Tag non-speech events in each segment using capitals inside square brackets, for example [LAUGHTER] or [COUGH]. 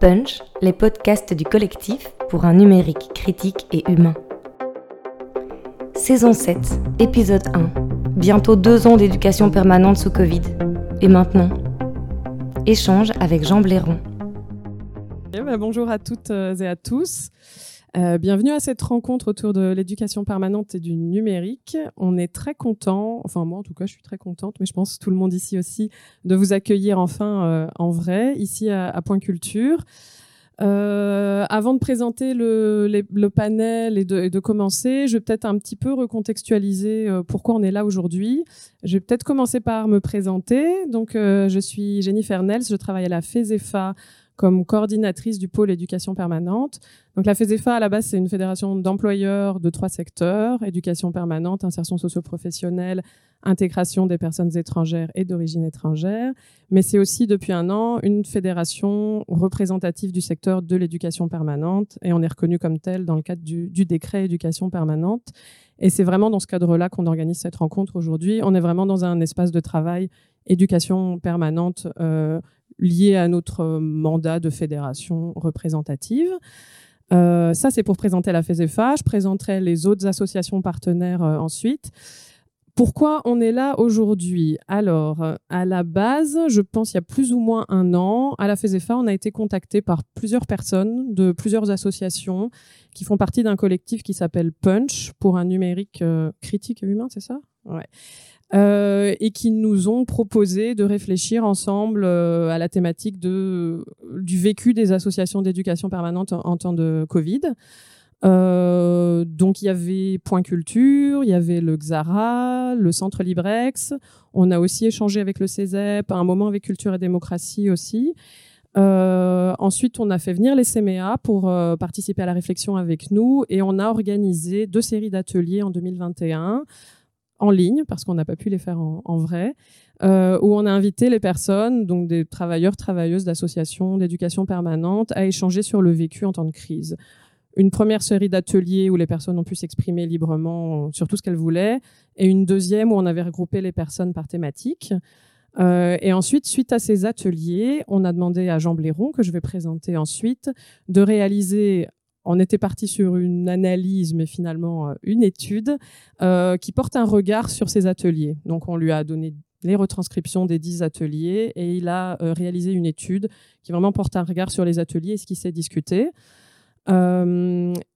Punch, les podcasts du collectif pour un numérique critique et humain. Saison 7, épisode 1. Bientôt deux ans d'éducation permanente sous Covid. Et maintenant Échange avec Jean Blairon. Eh ben, bonjour à toutes euh, et à tous. Euh, bienvenue à cette rencontre autour de l'éducation permanente et du numérique. On est très content, enfin moi en tout cas je suis très contente, mais je pense tout le monde ici aussi, de vous accueillir enfin euh, en vrai, ici à, Point Culture. Euh, avant de présenter le, panel et de, commencer, je vais peut-être un petit peu recontextualiser pourquoi on est là aujourd'hui. Je vais peut-être commencer par me présenter. Donc, je suis Jennifer Nels, je travaille à la FESEFA comme coordinatrice du pôle éducation permanente. Donc la FESEFA, à la base, c'est une fédération d'employeurs de trois secteurs, éducation permanente, insertion socio-professionnelle, intégration des personnes étrangères et d'origine étrangère. Mais c'est aussi, depuis un an, une fédération représentative du secteur de l'éducation permanente, et on est reconnu comme tel dans le cadre du, décret éducation permanente. Et c'est vraiment dans ce cadre-là qu'on organise cette rencontre aujourd'hui. On est vraiment dans un espace de travail éducation permanente euh, lié à notre mandat de fédération représentative. Euh, ça, c'est pour présenter la FESEFA. Je présenterai les autres associations partenaires euh, ensuite. Pourquoi on est là aujourd'hui? Alors, à la base, je pense il y a plus ou moins un an, à la FESEFA, on a été contacté par plusieurs personnes de plusieurs associations qui font partie d'un collectif qui s'appelle Punch pour un numérique critique et humain, c'est ça? Euh, et qui nous ont proposé de réfléchir ensemble euh, à la thématique de, du vécu des associations d'éducation permanente en, temps de Covid. Euh, donc il y avait Point Culture, il y avait le Xara, le Centre Librex. On a aussi échangé avec le CESEP, à un moment avec Culture et Démocratie aussi. ensuite, on a fait venir les CMEA pour participer à la réflexion avec nous et on a organisé deux séries d'ateliers en 2021 en ligne, parce qu'on n'a pas pu les faire en, vrai, euh, où on a invité les personnes, donc des travailleurs, travailleuses d'associations d'éducation permanente, à échanger sur le vécu en temps de crise. Une première série d'ateliers où les personnes ont pu s'exprimer librement sur tout ce qu'elles voulaient, et une deuxième où on avait regroupé les personnes par thématique. Euh, et ensuite, suite à ces ateliers, on a demandé à Jean Blairon, que je vais présenter ensuite, de réaliser on était parti sur une analyse, mais finalement euh, une étude euh, qui porte un regard sur ces ateliers. Donc on lui a donné les retranscriptions des dix ateliers et il a euh, réalisé une étude qui vraiment porte un regard sur les ateliers et ce qui s'est discuté.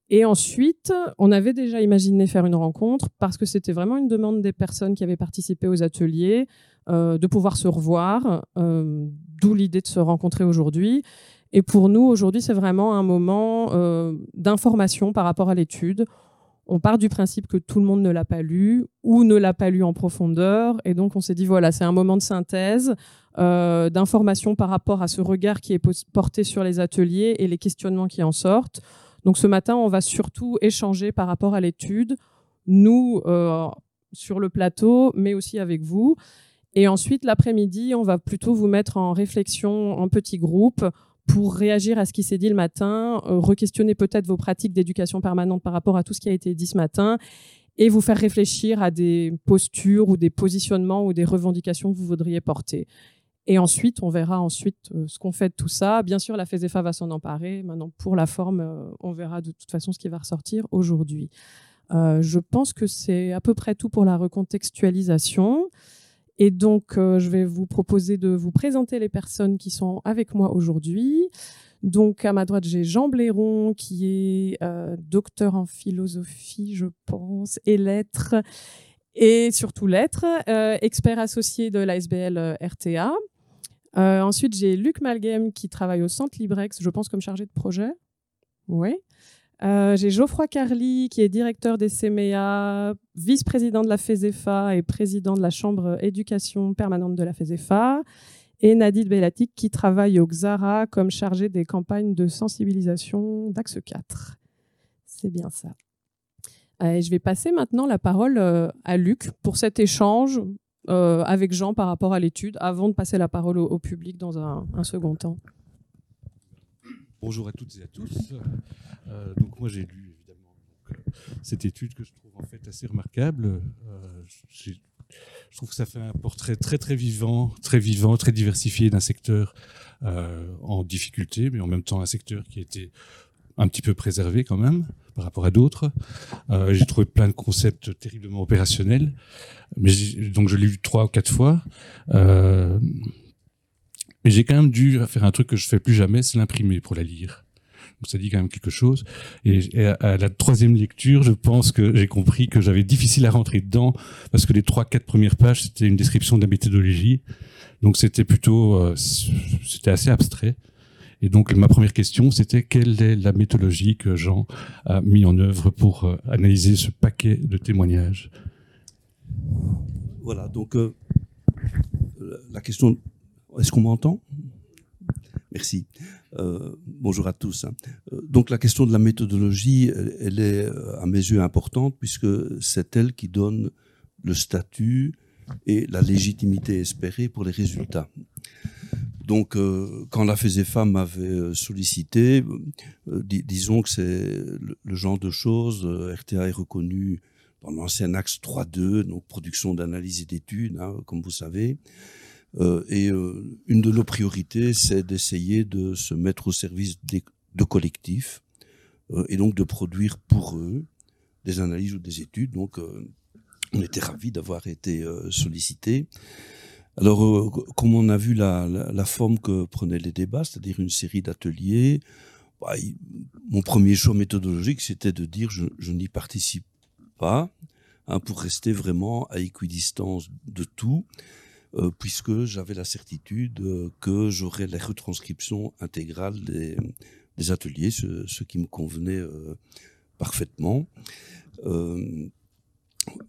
et ensuite, on avait déjà imaginé faire une rencontre parce que c'était vraiment une demande des personnes qui avaient participé aux ateliers de pouvoir se revoir, d'où l'idée de se rencontrer aujourd'hui. Et pour nous, aujourd'hui, c'est vraiment un moment euh, d'information par rapport à l'étude. On part du principe que tout le monde ne l'a pas lu ou ne l'a pas lu en profondeur. Et donc, on s'est dit, voilà, c'est un moment de synthèse, euh, d'information par rapport à ce regard qui est porté sur les ateliers et les questionnements qui en sortent. Donc, ce matin, on va surtout échanger par rapport à l'étude, nous, euh, sur le plateau, mais aussi avec vous. Et ensuite, l'après-midi, on va plutôt vous mettre en réflexion en petits groupes pour réagir à ce qui s'est dit le matin, euh, re-questionner peut-être vos pratiques d'éducation permanente par rapport à tout ce qui a été dit ce matin et vous faire réfléchir à des postures ou des positionnements ou des revendications que vous voudriez porter. Et ensuite, on verra ensuite euh, ce qu'on fait de tout ça. Bien sûr, la FESEFA va s'en emparer. Maintenant, pour la forme, euh, on verra de toute façon ce qui va ressortir aujourd'hui. je pense que c'est à peu près tout pour la recontextualisation. Et donc, euh, je vais vous proposer de vous présenter les personnes qui sont avec moi aujourd'hui. Donc, à ma droite, j'ai Jean Blairon, qui est euh, docteur en philosophie, je pense, et lettres, et surtout lettres, euh, expert associé de l'ASBL RTA. ensuite, j'ai Luc Malgame, qui travaille au Centre Librex, je pense, comme chargé de projet. Oui. Euh, j'ai Geoffroy Carly, qui est directeur des CMEA, vice-président de la FESEFA et président de la Chambre éducation permanente de la FESEFA. Et Nadine Bellatic, qui travaille au XARA comme chargée des campagnes de sensibilisation d'Axe 4. C'est bien ça. Et je vais passer maintenant la parole euh, à Luc pour cet échange euh, avec Jean par rapport à l'étude, avant de passer la parole au, public dans un, un second temps. Bonjour à toutes et à tous. Euh, donc moi j'ai lu évidemment euh, cette étude que je trouve en fait assez remarquable. Euh, je trouve que ça fait un portrait très très vivant, très vivant, très diversifié d'un secteur en difficulté, mais en même temps un secteur qui était un petit peu préservé quand même par rapport à d'autres. J'ai trouvé plein de concepts terriblement opérationnels, mais donc je l'ai lu trois ou quatre fois. Mais j'ai quand même dû faire un truc que je fais plus jamais, c'est l'imprimer pour la lire. Donc ça dit quand même quelque chose. Et, à, la troisième lecture, je pense que j'ai compris que j'avais difficile à rentrer dedans parce que les trois, quatre premières pages, c'était une description de la méthodologie. Donc c'était plutôt, euh, c'était assez abstrait. Et donc ma première question, c'était quelle est la méthodologie que Jean a mis en œuvre pour euh, analyser ce paquet de témoignages? Voilà, donc euh, la question, est-ce qu'on m'entend? Merci. Euh, bonjour à tous. Hein. Donc la question de la méthodologie, elle, est à mes yeux importante puisque c'est elle qui donne le statut et la légitimité espérée pour les résultats. Donc, euh, quand la FESEFA m'avait euh, sollicité, euh, disons que c'est le, genre de choses, RTA est reconnu dans l'ancien axe 3.2, donc production d'analyse et d'études, hein, comme vous savez. Et une de nos priorités, c'est d'essayer de se mettre au service de collectifs et donc de produire pour eux des analyses ou des études. Donc, on était ravis d'avoir été sollicités. Alors, euh, comme on a vu la, la, forme que prenaient les débats, c'est-à-dire une série d'ateliers, bah, mon premier choix méthodologique, c'était de dire je, je n'y participe pas, hein, pour rester vraiment à équidistance de tout, euh, puisque j'avais la certitude euh, que j'aurais la retranscription intégrale des, ateliers, ce, qui me convenait euh, parfaitement. Euh,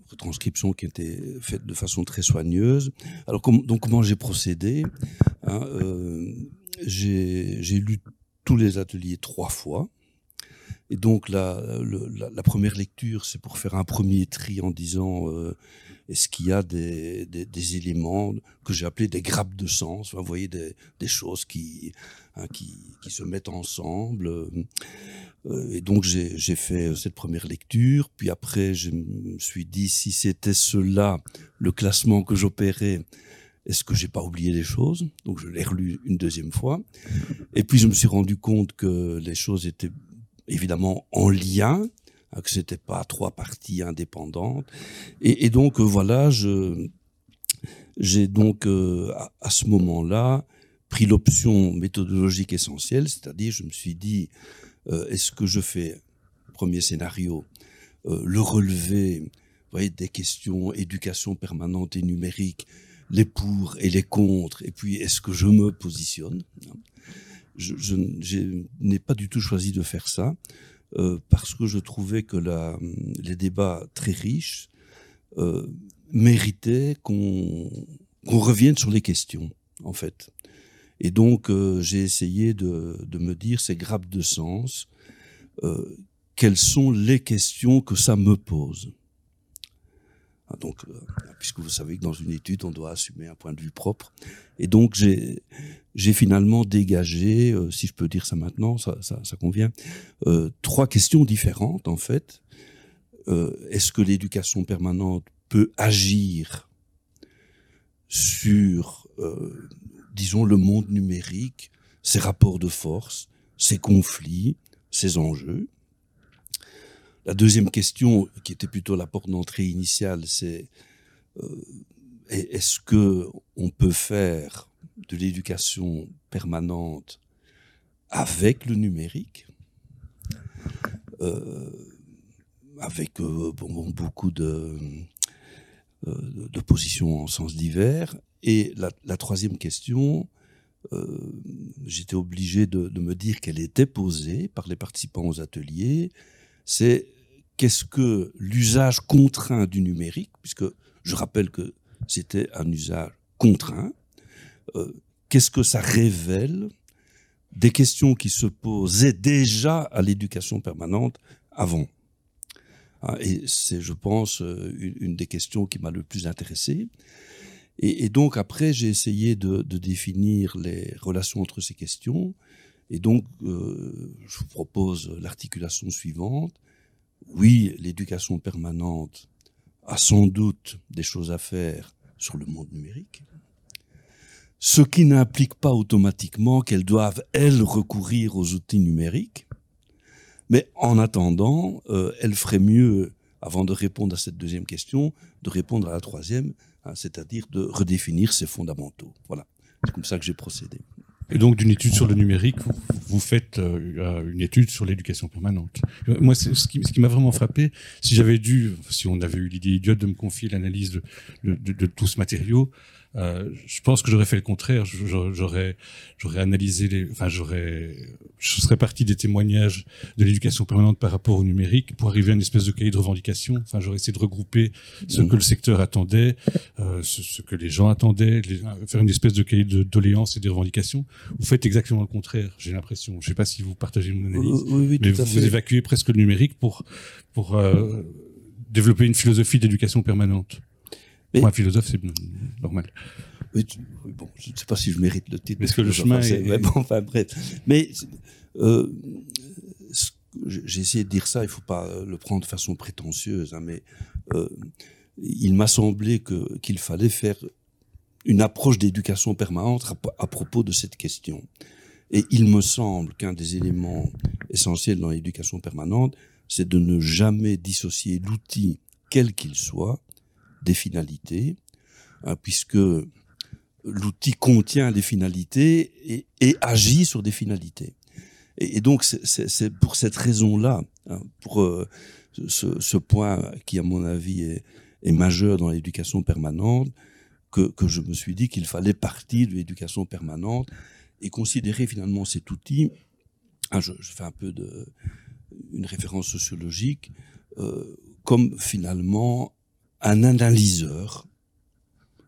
retranscription qui était faite de façon très soigneuse. Alors donc comment j'ai procédé hein, euh, J'ai lu tous les ateliers trois fois. Et donc la, la, première lecture, c'est pour faire un premier tri en disant est-ce qu'il y a des, des, éléments que j'ai appelés des grappes de sens, vous voyez des, des choses qui, hein, qui, qui, se mettent ensemble. Euh, et donc j'ai fait cette première lecture, puis après je me suis dit si c'était cela le classement que j'opérais, est-ce que j'ai pas oublié des choses? Donc je l'ai relu une deuxième fois, et puis je me suis rendu compte que les choses étaient évidemment en lien, que c'était pas trois parties indépendantes, et, donc euh, voilà, j'ai donc à, à, ce moment-là pris l'option méthodologique essentielle, c'est-à-dire je me suis dit euh, est-ce que je fais, premier scénario, euh, le relevé des questions éducation permanente et numérique, les pour et les contre, et puis est-ce que je me positionne Je, je n'ai pas du tout choisi de faire ça, euh, parce que je trouvais que les débats très riches euh, méritaient qu'on revienne sur les questions, en fait. Et donc, euh, j'ai essayé de, de, me dire ces grappes de sens, quelles sont les questions que ça me pose. Donc, euh, puisque vous savez que dans une étude, on doit assumer un point de vue propre. Et donc, j'ai, finalement dégagé, euh, si je peux dire ça maintenant, ça convient, euh, trois questions différentes, en fait. est-ce que l'éducation permanente peut agir sur disons, le monde numérique, ses rapports de force, ses conflits, ses enjeux? La deuxième question, qui était plutôt la porte d'entrée initiale, c'est euh, est-ce que on peut faire de l'éducation permanente avec le numérique, euh, avec euh, beaucoup de, euh, positions en sens divers, et la, troisième question, euh, j'étais obligé de, me dire qu'elle était posée par les participants aux ateliers, c'est qu'est-ce que l'usage contraint du numérique, puisque je rappelle que c'était un usage contraint, euh, qu'est-ce que ça révèle des questions qui se posaient déjà à l'éducation permanente avant. Ah, et c'est, je pense, euh, une, des questions qui m'a le plus intéressé. Et, donc après, j'ai essayé de, définir les relations entre ces questions. Et donc, euh, je vous propose l'articulation suivante. Oui, l'éducation permanente a sans doute des choses à faire sur le monde numérique. ce qui n'implique pas automatiquement qu'elles doivent, elles, recourir aux outils numériques. Mais en attendant, euh, elles feraient mieux, avant de répondre à cette deuxième question, de répondre à la troisième, hein, c'est-à-dire de redéfinir ses fondamentaux. Voilà, c'est comme ça que j'ai procédé. Et donc, d'une étude sur le numérique, vous, faites euh, une étude sur l'éducation permanente. Moi, ce qui, ce qui m'a vraiment frappé, si j'avais dû, si on avait eu l'idée idiote de me confier l'analyse de, de, de, de, tout ce matériau, euh, je pense que j'aurais fait le contraire. J'aurais, j'aurais analysé les, enfin, j'aurais, je serais parti des témoignages de l'éducation permanente par rapport au numérique pour arriver à une espèce de cahier de revendication. Enfin, j'aurais essayé de regrouper ce que le secteur attendait, euh, ce, ce, que les gens attendaient, les, faire une espèce de cahier de doléances et de revendications. Vous faites exactement le contraire. J'ai l'impression. Je sais pas si vous partagez mon analyse, oui, oui, mais vous, vous, évacuez presque le numérique pour pour euh, développer une philosophie d'éducation permanente. Mais, Pour un philosophe, c'est normal. Oui, bon, je ne sais pas si je mérite le titre. Parce que le chemin est... Mais bon, enfin bref. Mais euh, j'ai essayé de dire ça, il ne faut pas le prendre de façon prétentieuse, hein, mais euh, il m'a semblé qu'il fallait faire une approche d'éducation permanente à, à, propos de cette question. Et il me semble qu'un des éléments essentiels dans l'éducation permanente, c'est de ne jamais dissocier l'outil, quel qu'il soit, des finalités, hein, puisque l'outil contient des finalités et, agit sur des finalités. Et, donc c'est pour cette raison-là, hein, pour euh, ce, point qui à mon avis est, majeur dans l'éducation permanente, que, je me suis dit qu'il fallait partir de l'éducation permanente et considérer finalement cet outil. Hein, je, je, fais un peu de une référence sociologique euh, comme finalement un analyseur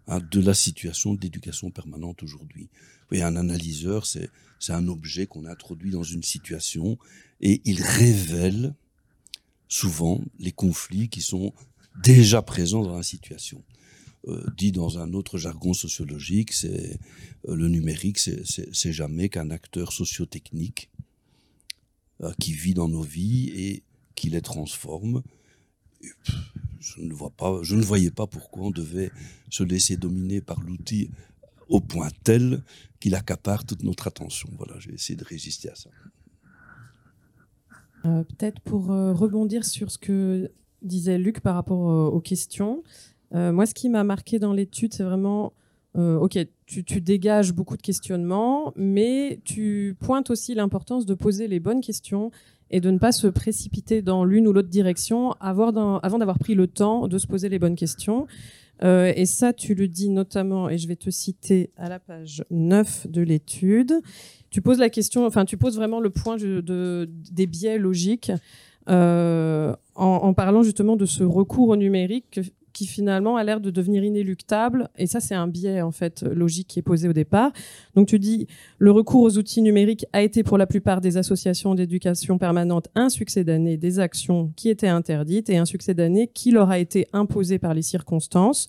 hein, de la situation d'éducation permanente aujourd'hui. voyez, un analyseur, c'est un objet qu'on introduit dans une situation et il révèle souvent les conflits qui sont déjà présents dans la situation. Euh, dit dans un autre jargon sociologique, c'est euh, le numérique, c'est jamais qu'un acteur sociotechnique euh, qui vit dans nos vies et qui les transforme. Je ne vois pas, je ne voyais pas pourquoi on devait se laisser dominer par l'outil au point tel qu'il accapare toute notre attention. Voilà, j'ai essayé de résister à ça. Euh, Peut-être pour euh, rebondir sur ce que disait Luc par rapport euh, aux questions. Moi, ce qui m'a marqué dans l'étude, c'est vraiment, euh, ok, tu, dégages beaucoup de questionnements, mais tu pointes aussi l'importance de poser les bonnes questions et de ne pas se précipiter dans l'une ou l'autre direction avant d'avoir pris le temps de se poser les bonnes questions. Euh, et ça, tu le dis notamment, et je vais te citer à la page 9 de l'étude. Tu poses la question, enfin, tu poses vraiment le point de, de des biais logiques euh, en, parlant justement de ce recours au numérique qui finalement a l'air de devenir inéluctable. Et ça, c'est un biais en fait logique qui est posé au départ. Donc tu dis, le recours aux outils numériques a été pour la plupart des associations d'éducation permanente un succès d'année des actions qui étaient interdites et un succès d'année qui leur a été imposé par les circonstances.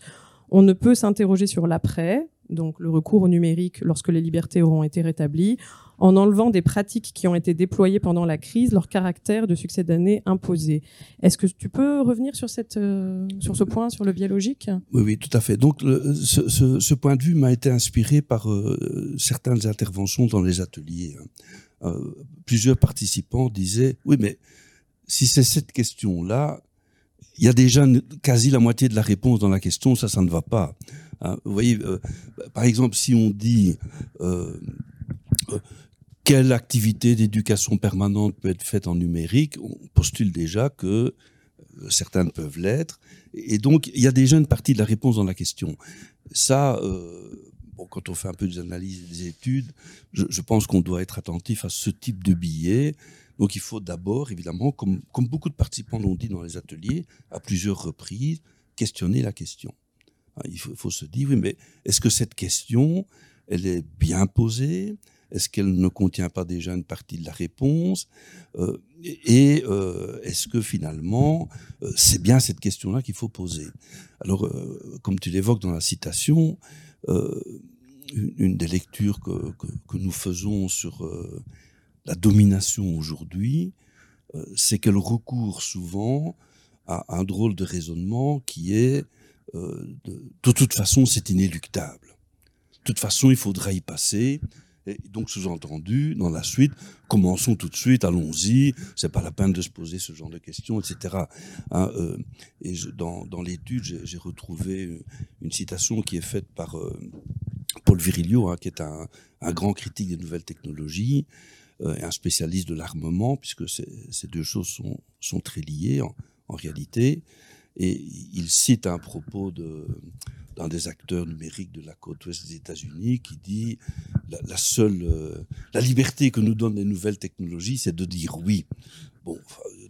On ne peut s'interroger sur l'après, donc le recours au numérique lorsque les libertés auront été rétablies en enlevant des pratiques qui ont été déployées pendant la crise leur caractère de succès d'année imposé. Est-ce que tu peux revenir sur, cette, euh, sur ce point, sur le biologique? Oui, oui, tout à fait. Donc, ce, point de vue m'a été inspiré par euh, certaines interventions dans les ateliers. Hein. Euh, plusieurs participants disaient, oui, mais si c'est cette question-là, il y a déjà quasi la moitié de la réponse dans la question, ça, ça ne va pas. Hein. Vous voyez, euh, par exemple, si on dit euh, quelle activité d'éducation permanente peut être faite en numérique On postule déjà que euh, certaines peuvent l'être. Et donc, il y a déjà une partie de la réponse dans la question. Ça, euh, quand on fait un peu des analyses des études, je, pense qu'on doit être attentif à ce type de billets. Donc, il faut d'abord, évidemment, comme beaucoup de participants l'ont dit dans les ateliers, à plusieurs reprises, questionner la question. Hein, il faut, se dire, oui, mais est-ce que cette question, elle est bien posée? Est-ce qu'elle ne contient pas déjà une partie de la réponse? Euh, Et euh, est-ce que finalement, euh, c'est bien cette question-là qu'il faut poser? Alors, comme tu l'évoques dans la citation, une des lectures que, que, nous faisons sur la domination aujourd'hui, c'est qu'elle recourt souvent à un drôle de raisonnement qui est de, de toute façon, c'est inéluctable toute façon, il faudra y passer. Et donc, sous-entendu, dans la suite, commençons tout de suite, allons-y, c'est pas la peine de se poser ce genre de questions, etc. Hein, euh, et dans, l'étude, j'ai retrouvé une citation qui est faite par euh, Paul Virilio, hein, qui est un, grand critique des nouvelles technologies euh, et un spécialiste de l'armement, puisque ces deux choses sont, très liées en réalité. Et il cite un propos d'un des acteurs numériques de la côte ouest des États-Unis qui dit la, seule euh, la liberté que nous donnent les nouvelles technologies, c'est de dire oui. Bon,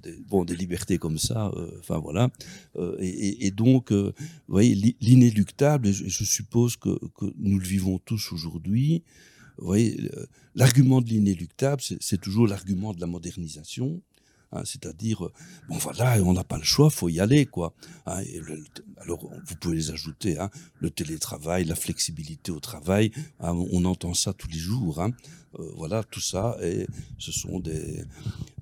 des, bon, des libertés comme ça, euh, enfin voilà. Euh, et, donc, vous voyez, l'inéluctable, et je, je, suppose que, que nous le vivons tous aujourd'hui. Vous voyez, l'argument de l'inéluctable, c'est toujours l'argument de la modernisation. Hein, c'est-à-dire, euh, bon voilà, on n'a pas le choix, faut y aller, quoi. Hein, alors, vous pouvez les ajouter, hein, le télétravail, la flexibilité au travail, on entend ça tous les jours. Euh, voilà, tout ça, et ce sont des,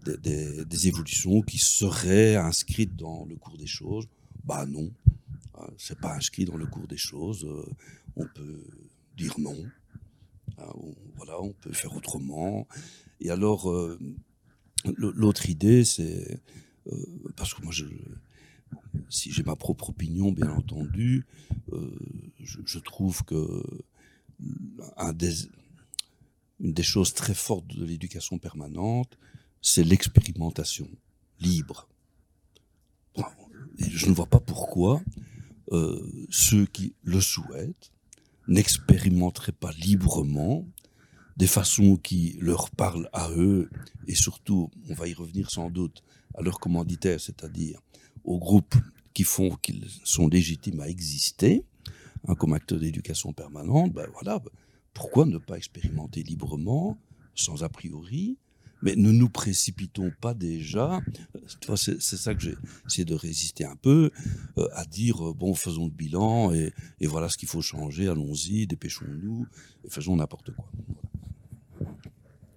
des, évolutions qui seraient inscrites dans le cours des choses. Bah non, c'est pas inscrit dans le cours des choses. Euh, on peut dire non. On, voilà, on peut faire autrement. Et alors, L'autre idée, c'est euh, parce que moi, je, si j'ai ma propre opinion, bien entendu, euh, je, je, trouve que un des, une des choses très fortes de l'éducation permanente, c'est l'expérimentation libre. Je ne vois pas pourquoi euh, ceux qui le souhaitent n'expérimenteraient pas librement des façons qui leur parlent à eux et surtout, on va y revenir sans doute, à leurs commanditaires, c'est-à-dire aux groupes qui font qu'ils sont légitimes à exister, hein, comme acteurs d'éducation permanente, ben voilà, pourquoi ne pas expérimenter librement, sans a priori, mais ne nous précipitons pas déjà, c'est ça que j'ai essayé de résister un peu, euh, à dire, euh, bon, faisons le bilan, et, et voilà ce qu'il faut changer, allons-y, dépêchons-nous, faisons n'importe quoi.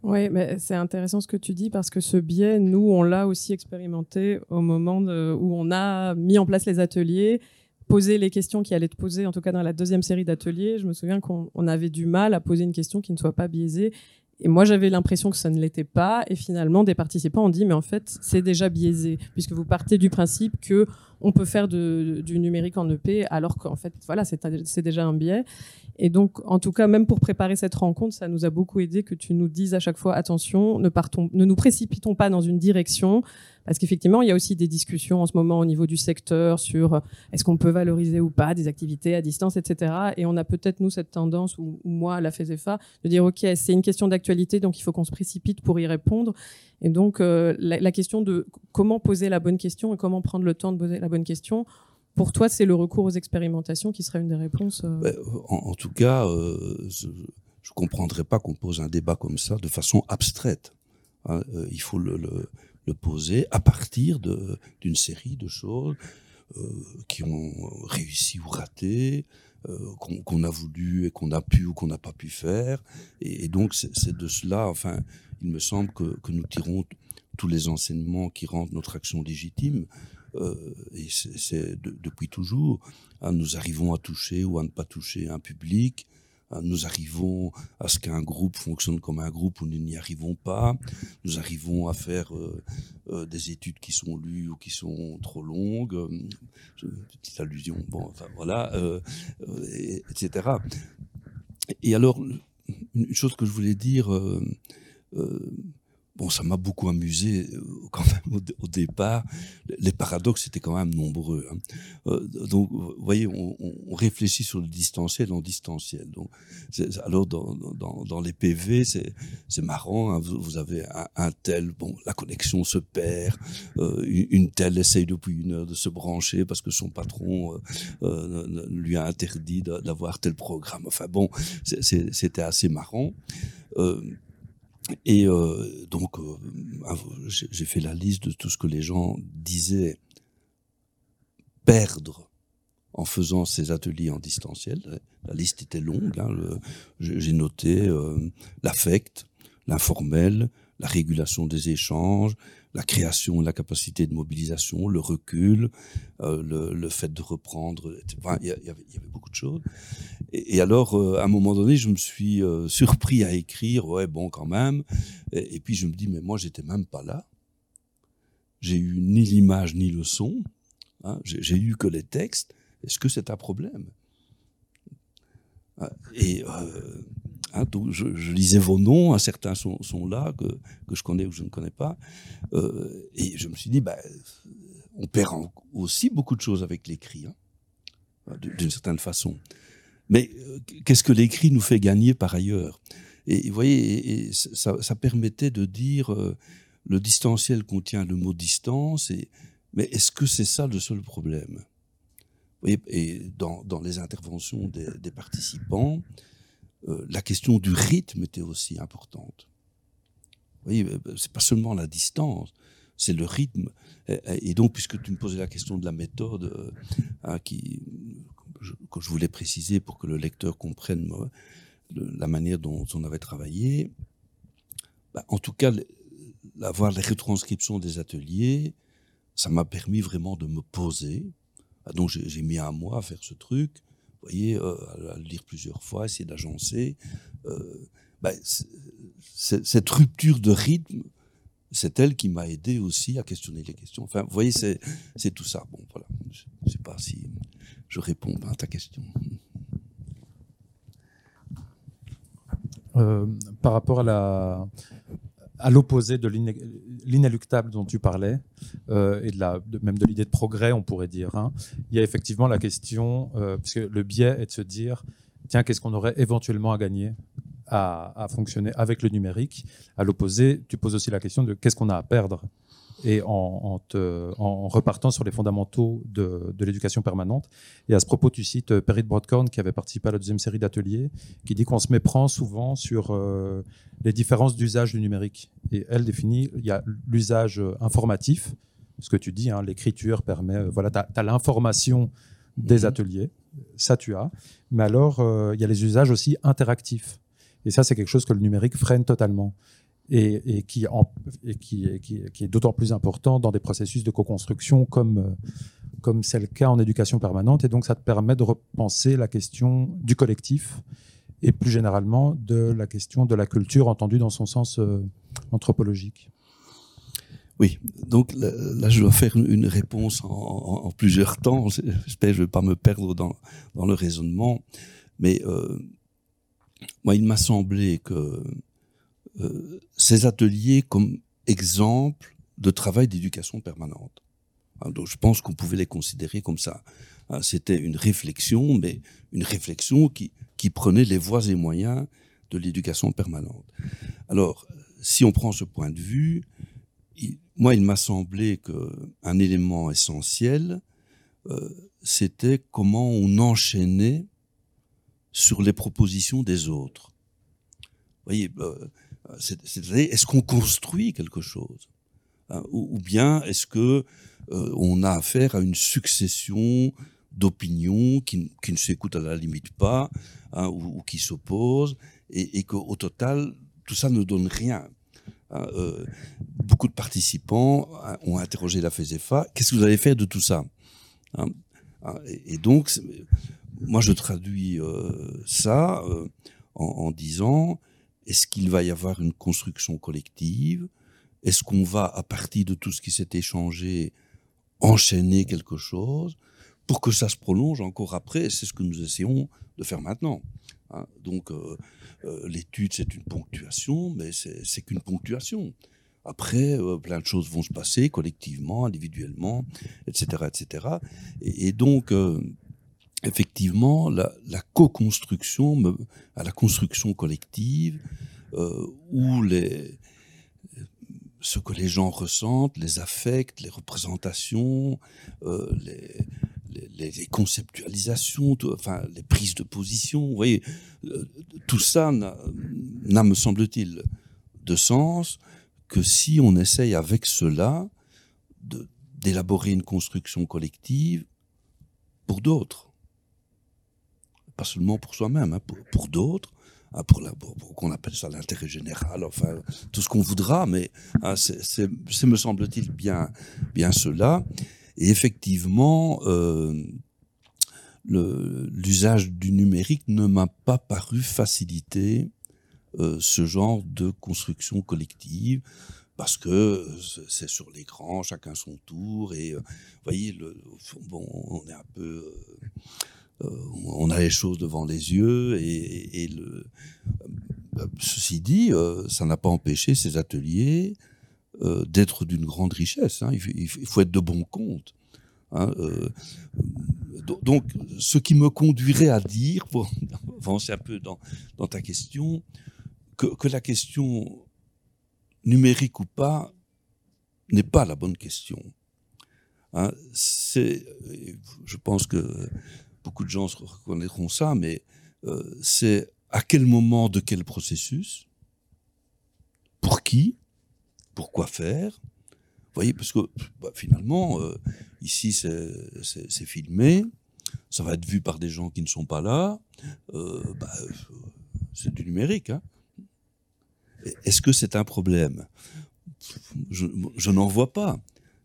Oui, mais c'est intéressant ce que tu dis parce que ce biais, nous, on l'a aussi expérimenté au moment où on a mis en place les ateliers, posé les questions qui allaient être posées, en tout cas dans la deuxième série d'ateliers. Je me souviens qu'on avait du mal à poser une question qui ne soit pas biaisée. Et moi, j'avais l'impression que ça ne l'était pas. Et finalement, des participants ont dit, mais en fait, c'est déjà biaisé, puisque vous partez du principe que on peut faire du numérique en EP, alors qu'en fait, voilà, c'est déjà un biais. Et donc, en tout cas, même pour préparer cette rencontre, ça nous a beaucoup aidé que tu nous dises à chaque fois, attention, ne partons, ne nous précipitons pas dans une direction, parce qu'effectivement, il y a aussi des discussions en ce moment au niveau du secteur sur euh, est-ce qu'on peut valoriser ou pas des activités à distance, etc. Et on a peut-être, nous, cette tendance, ou moi, à la FESEFA, de dire, OK, c'est une question d'actualité, donc il faut qu'on se précipite pour y répondre. Et donc, euh, la, question de comment poser la bonne question et comment prendre le temps de poser la bonne question, pour toi, c'est le recours aux expérimentations qui serait une des réponses euh... Ben, en, tout cas, euh, je ne comprendrais pas qu'on pose un débat comme ça de façon abstraite. Hein, il faut le, le, poser à partir d'une série de choses qui ont réussi ou raté, euh, qu'on qu a voulu et qu'on a pu ou qu'on n'a pas pu faire. Et, et donc, c'est de cela, enfin, il me semble que, que nous tirons tous les enseignements qui rendent notre action légitime. Euh, et c'est de, depuis toujours. Hein, nous arrivons à toucher ou à ne pas toucher un public. Hein, nous arrivons à ce qu'un groupe fonctionne comme un groupe ou nous n'y arrivons pas. Nous arrivons à faire euh, euh, des études qui sont lues ou qui sont trop longues. Euh, petite allusion. Bon, enfin voilà, euh, et, etc. Et alors, une chose que je voulais dire. Bon, ça m'a beaucoup amusé euh, quand même au, départ. Les paradoxes étaient quand même nombreux. Hein. Euh, donc, vous voyez, on, réfléchit sur le distanciel en distanciel. Donc, alors dans, dans, les PV, c'est marrant. Hein, vous, avez un, tel, bon, la connexion se perd. Euh, une telle essaye depuis une heure de se brancher parce que son patron lui a interdit d'avoir tel programme. Enfin bon, c'était assez marrant. Et euh, donc, euh, j'ai fait la liste de tout ce que les gens disaient perdre en faisant ces ateliers en distanciel. La liste était longue. Hein, j'ai noté euh, l'affect, l'informel, la régulation des échanges, la création, la capacité de mobilisation, le recul, euh, le, fait de reprendre. il, y avait, beaucoup de choses. Et, alors, euh, à un moment donné, je me suis euh, surpris à écrire, ouais, bon, quand même. Et, puis je me dis, mais moi, j'étais même pas là. J'ai eu ni l'image ni le son. Hein. J'ai eu que les textes. Est-ce que c'est un problème? Et Hein, je, lisais vos noms, hein, certains sont, là, que, je connais ou je ne connais pas. Euh, et je me suis dit, bah, on perd aussi beaucoup de choses avec l'écrit, hein, d'une certaine façon. Mais euh, qu'est-ce que l'écrit nous fait gagner par ailleurs? Et, vous voyez, ça, permettait de dire, euh, le distanciel contient le mot distance, mais est-ce que c'est ça le seul problème? Et dans, les interventions des participants, euh, la question du rythme était aussi importante. Vous voyez, euh, c'est pas seulement la distance, c'est le rythme. Et, donc, puisque tu me posais la question de la méthode, euh, hein, qui, que je voulais préciser pour que le lecteur comprenne la manière dont on avait travaillé, bah, en tout cas, avoir les retranscriptions des ateliers, ça m'a permis vraiment de me poser. Ah, donc j'ai mis un mois à faire ce truc vous voyez, euh, à le lire plusieurs fois, essayer d'agencer. Euh, bah, cette rupture de rythme, c'est elle qui m'a aidé aussi à questionner les questions. Enfin, vous voyez, c'est tout ça. Bon, voilà. Je ne sais pas si je réponds à ta question. Euh, par rapport à la, à l'opposé de l'inéluctable dont tu parlais, euh, et même de l'idée de progrès, on pourrait dire, hein, il y a effectivement la question, euh, parce que le biais est de se dire, tiens, qu'est-ce qu'on aurait éventuellement à gagner à, à fonctionner avec le numérique? À l'opposé, tu poses aussi la question de qu'est-ce qu'on a à perdre? Et en, en, repartant sur les fondamentaux de, l'éducation permanente. Et à ce propos, tu cites euh, Perry Broadcorn, qui avait participé à la deuxième série d'ateliers, qui dit qu'on se méprend souvent sur euh, les différences d'usage du numérique. Et elle définit, il y a l'usage informatif, ce que tu dis, hein, l'écriture permet, euh, voilà, tu as, l'information des mhm. ateliers, ça tu as, mais alors il y a les usages aussi interactifs. Et ça, c'est quelque chose que le numérique freine totalement et, qui, est d'autant plus important dans des processus de co-construction comme, comme c'est le cas en éducation permanente. Et donc, ça te permet de repenser la question du collectif et plus généralement de la question de la culture entendue dans son sens euh, anthropologique. Oui, donc là, je dois faire une réponse en, plusieurs temps. J'espère que je ne vais pas me perdre dans, dans le raisonnement. Mais euh, moi, il m'a semblé que euh, ces ateliers comme exemple de travail d'éducation permanente. Hein, donc je pense qu'on pouvait les considérer comme ça. Hein, c'était une réflexion, mais une réflexion qui, qui prenait les voies et moyens de l'éducation permanente. Alors, si on prend ce point de vue, moi, il m'a semblé qu'un élément essentiel, euh, c'était comment on enchaînait sur les propositions des autres. Vous voyez, euh, c'est-à-dire, est-ce qu'on construit quelque chose hein, ou, bien est-ce que euh, on a affaire à une succession d'opinions qui, ne s'écoutent à la limite pas hein, ou, qui s'opposent et, et qu'au total, tout ça ne donne rien. Hein, euh, beaucoup de participants ont interrogé la FESEFA. Qu'est-ce que vous allez faire de tout ça et, donc, moi, je traduis euh, ça en, disant est-ce qu'il va y avoir une construction collective? Est-ce qu'on va, à partir de tout ce qui s'est échangé, enchaîner quelque chose pour que ça se prolonge encore après? C'est ce que nous essayons de faire maintenant. Hein. Donc, euh, euh, l'étude, c'est une ponctuation, mais c'est qu'une ponctuation. Après, euh, plein de choses vont se passer collectivement, individuellement, etc., etc. Et, et donc, effectivement, la, co-construction, à la construction collective, euh, où les, ce que les gens ressentent, les affects, les représentations, euh, les, les, conceptualisations, enfin les prises de position, vous voyez, euh, tout ça n'a, me semble-t-il, de sens que si on essaye avec cela d'élaborer une construction collective pour d'autres pas seulement pour soi-même, hein, pour, d'autres, hein, pour, qu'on appelle ça l'intérêt général, enfin tout ce qu'on voudra, mais hein, c'est, me semble-t-il bien, bien cela. Et effectivement, euh, l'usage du numérique ne m'a pas paru faciliter euh, ce genre de construction collective parce que c'est sur l'écran, chacun son tour, et euh, vous voyez, bon, on est un peu, euh, euh, on a les choses devant les yeux, et, et le, ceci dit, ça n'a pas empêché ces ateliers d'être d'une grande richesse. Hein. Il, faut être de bon compte. Hein, donc, ce qui me conduirait à dire, pour [LAUGHS] avancer un peu dans, ta question, que, la question numérique ou pas, n'est pas la bonne question. Hein, je pense que beaucoup de gens reconnaîtront ça, mais euh, c'est à quel moment de quel processus, pour qui, pourquoi faire. Vous voyez, parce que bah, finalement, euh, ici c'est filmé, ça va être vu par des gens qui ne sont pas là, euh, bah, c'est du numérique. Hein. Est-ce que c'est un problème? Je, n'en vois pas.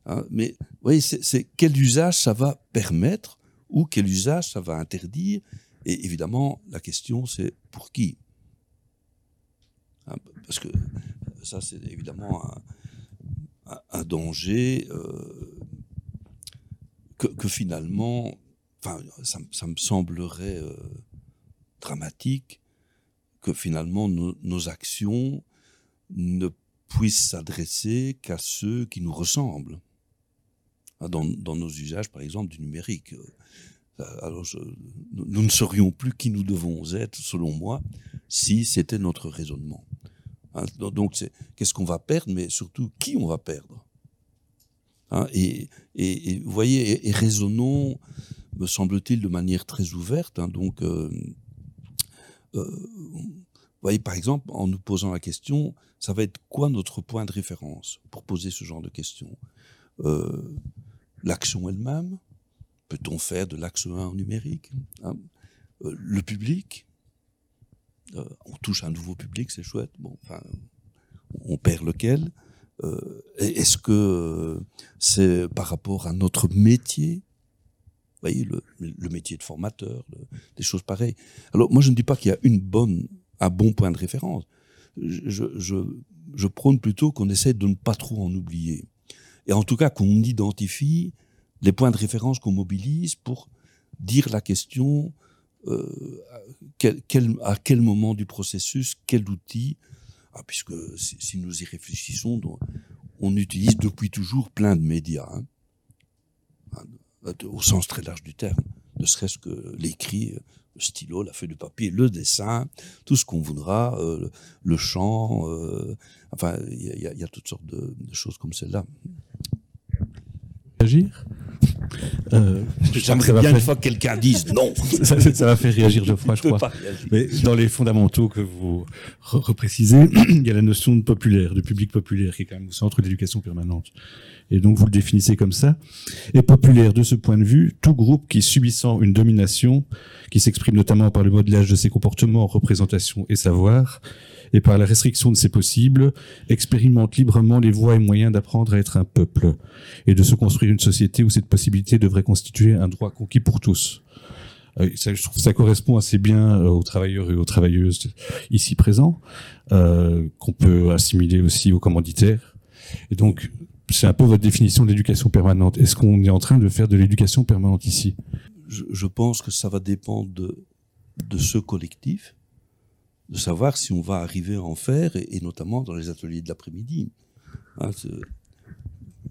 Hein. mais vous voyez, c'est quel usage ça va permettre ou quel usage ça va interdire. Et évidemment, la question, c'est pour qui? Hein, Parce que ça, c'est évidemment un, danger euh, que, finalement, enfin, ça, me semblerait euh, dramatique que finalement nos, actions ne puissent s'adresser qu'à ceux qui nous ressemblent. Ah, dans, nos usages, par exemple, du numérique. Euh, alors, nous ne serions plus qui nous devons être, selon moi, si c'était notre raisonnement. Hein, donc, qu'est-ce qu'on va perdre, mais surtout qui on va perdre? Hein, et, vous voyez, et, raisonnons, me semble-t-il, de manière très ouverte. Hein, donc, euh, euh, vous voyez, par exemple, en nous posant la question, ça va être quoi notre point de référence pour poser ce genre de questions L'action elle-même Peut-on faire de l'axe 1 en numérique hein? Euh, Le public On touche un nouveau public, c'est chouette. Bon, enfin, on perd lequel? Est-ce que c'est par rapport à notre métier? Voyez, le, métier de formateur, des choses pareilles. Alors, moi, je ne dis pas qu'il y a une bonne, un bon point de référence. Je, je, prône plutôt qu'on essaie de ne pas trop en oublier. Et en tout cas, qu'on identifie les points de référence qu'on mobilise pour dire la question euh, à quel moment du processus, quel outil, ah, puisque si, nous y réfléchissons, on utilise depuis toujours plein de médias. Hein au sens très large du terme, ne serait-ce que l'écrit, le stylo, la feuille de papier, le dessin, tout ce qu'on voudra, euh, le chant, euh, enfin, il y, a toutes sortes de, choses comme celle-là. Agir euh, J'aimerais bien une fois que quelqu'un dise non. [LAUGHS] ça, ça, va faire réagir Geoffroy, je crois. Mais dans les fondamentaux que vous reprécisez, [CLEARS THROAT] il y a la notion de populaire, de public populaire, qui est quand même au centre de l'éducation permanente. Et donc vous le définissez comme ça. Et populaire de ce point de vue, tout groupe qui subissant une domination, qui s'exprime notamment par le modelage de ses comportements, représentation et savoir, et par la restriction de ses possibles, expérimente librement les voies et moyens d'apprendre à être un peuple, et de se construire une société où cette possibilité devrait constituer un droit conquis pour tous. Euh, ça, je trouve ça correspond assez bien euh, aux travailleurs et aux travailleuses ici présents, euh, qu'on peut assimiler aussi aux commanditaires. Et donc, c'est un peu votre définition d'éducation permanente. Est-ce qu'on est en train de faire de l'éducation permanente ici? Je, pense que ça va dépendre de, de ce collectif de savoir si on va arriver à en faire, et, notamment dans les ateliers de l'après-midi. Hein,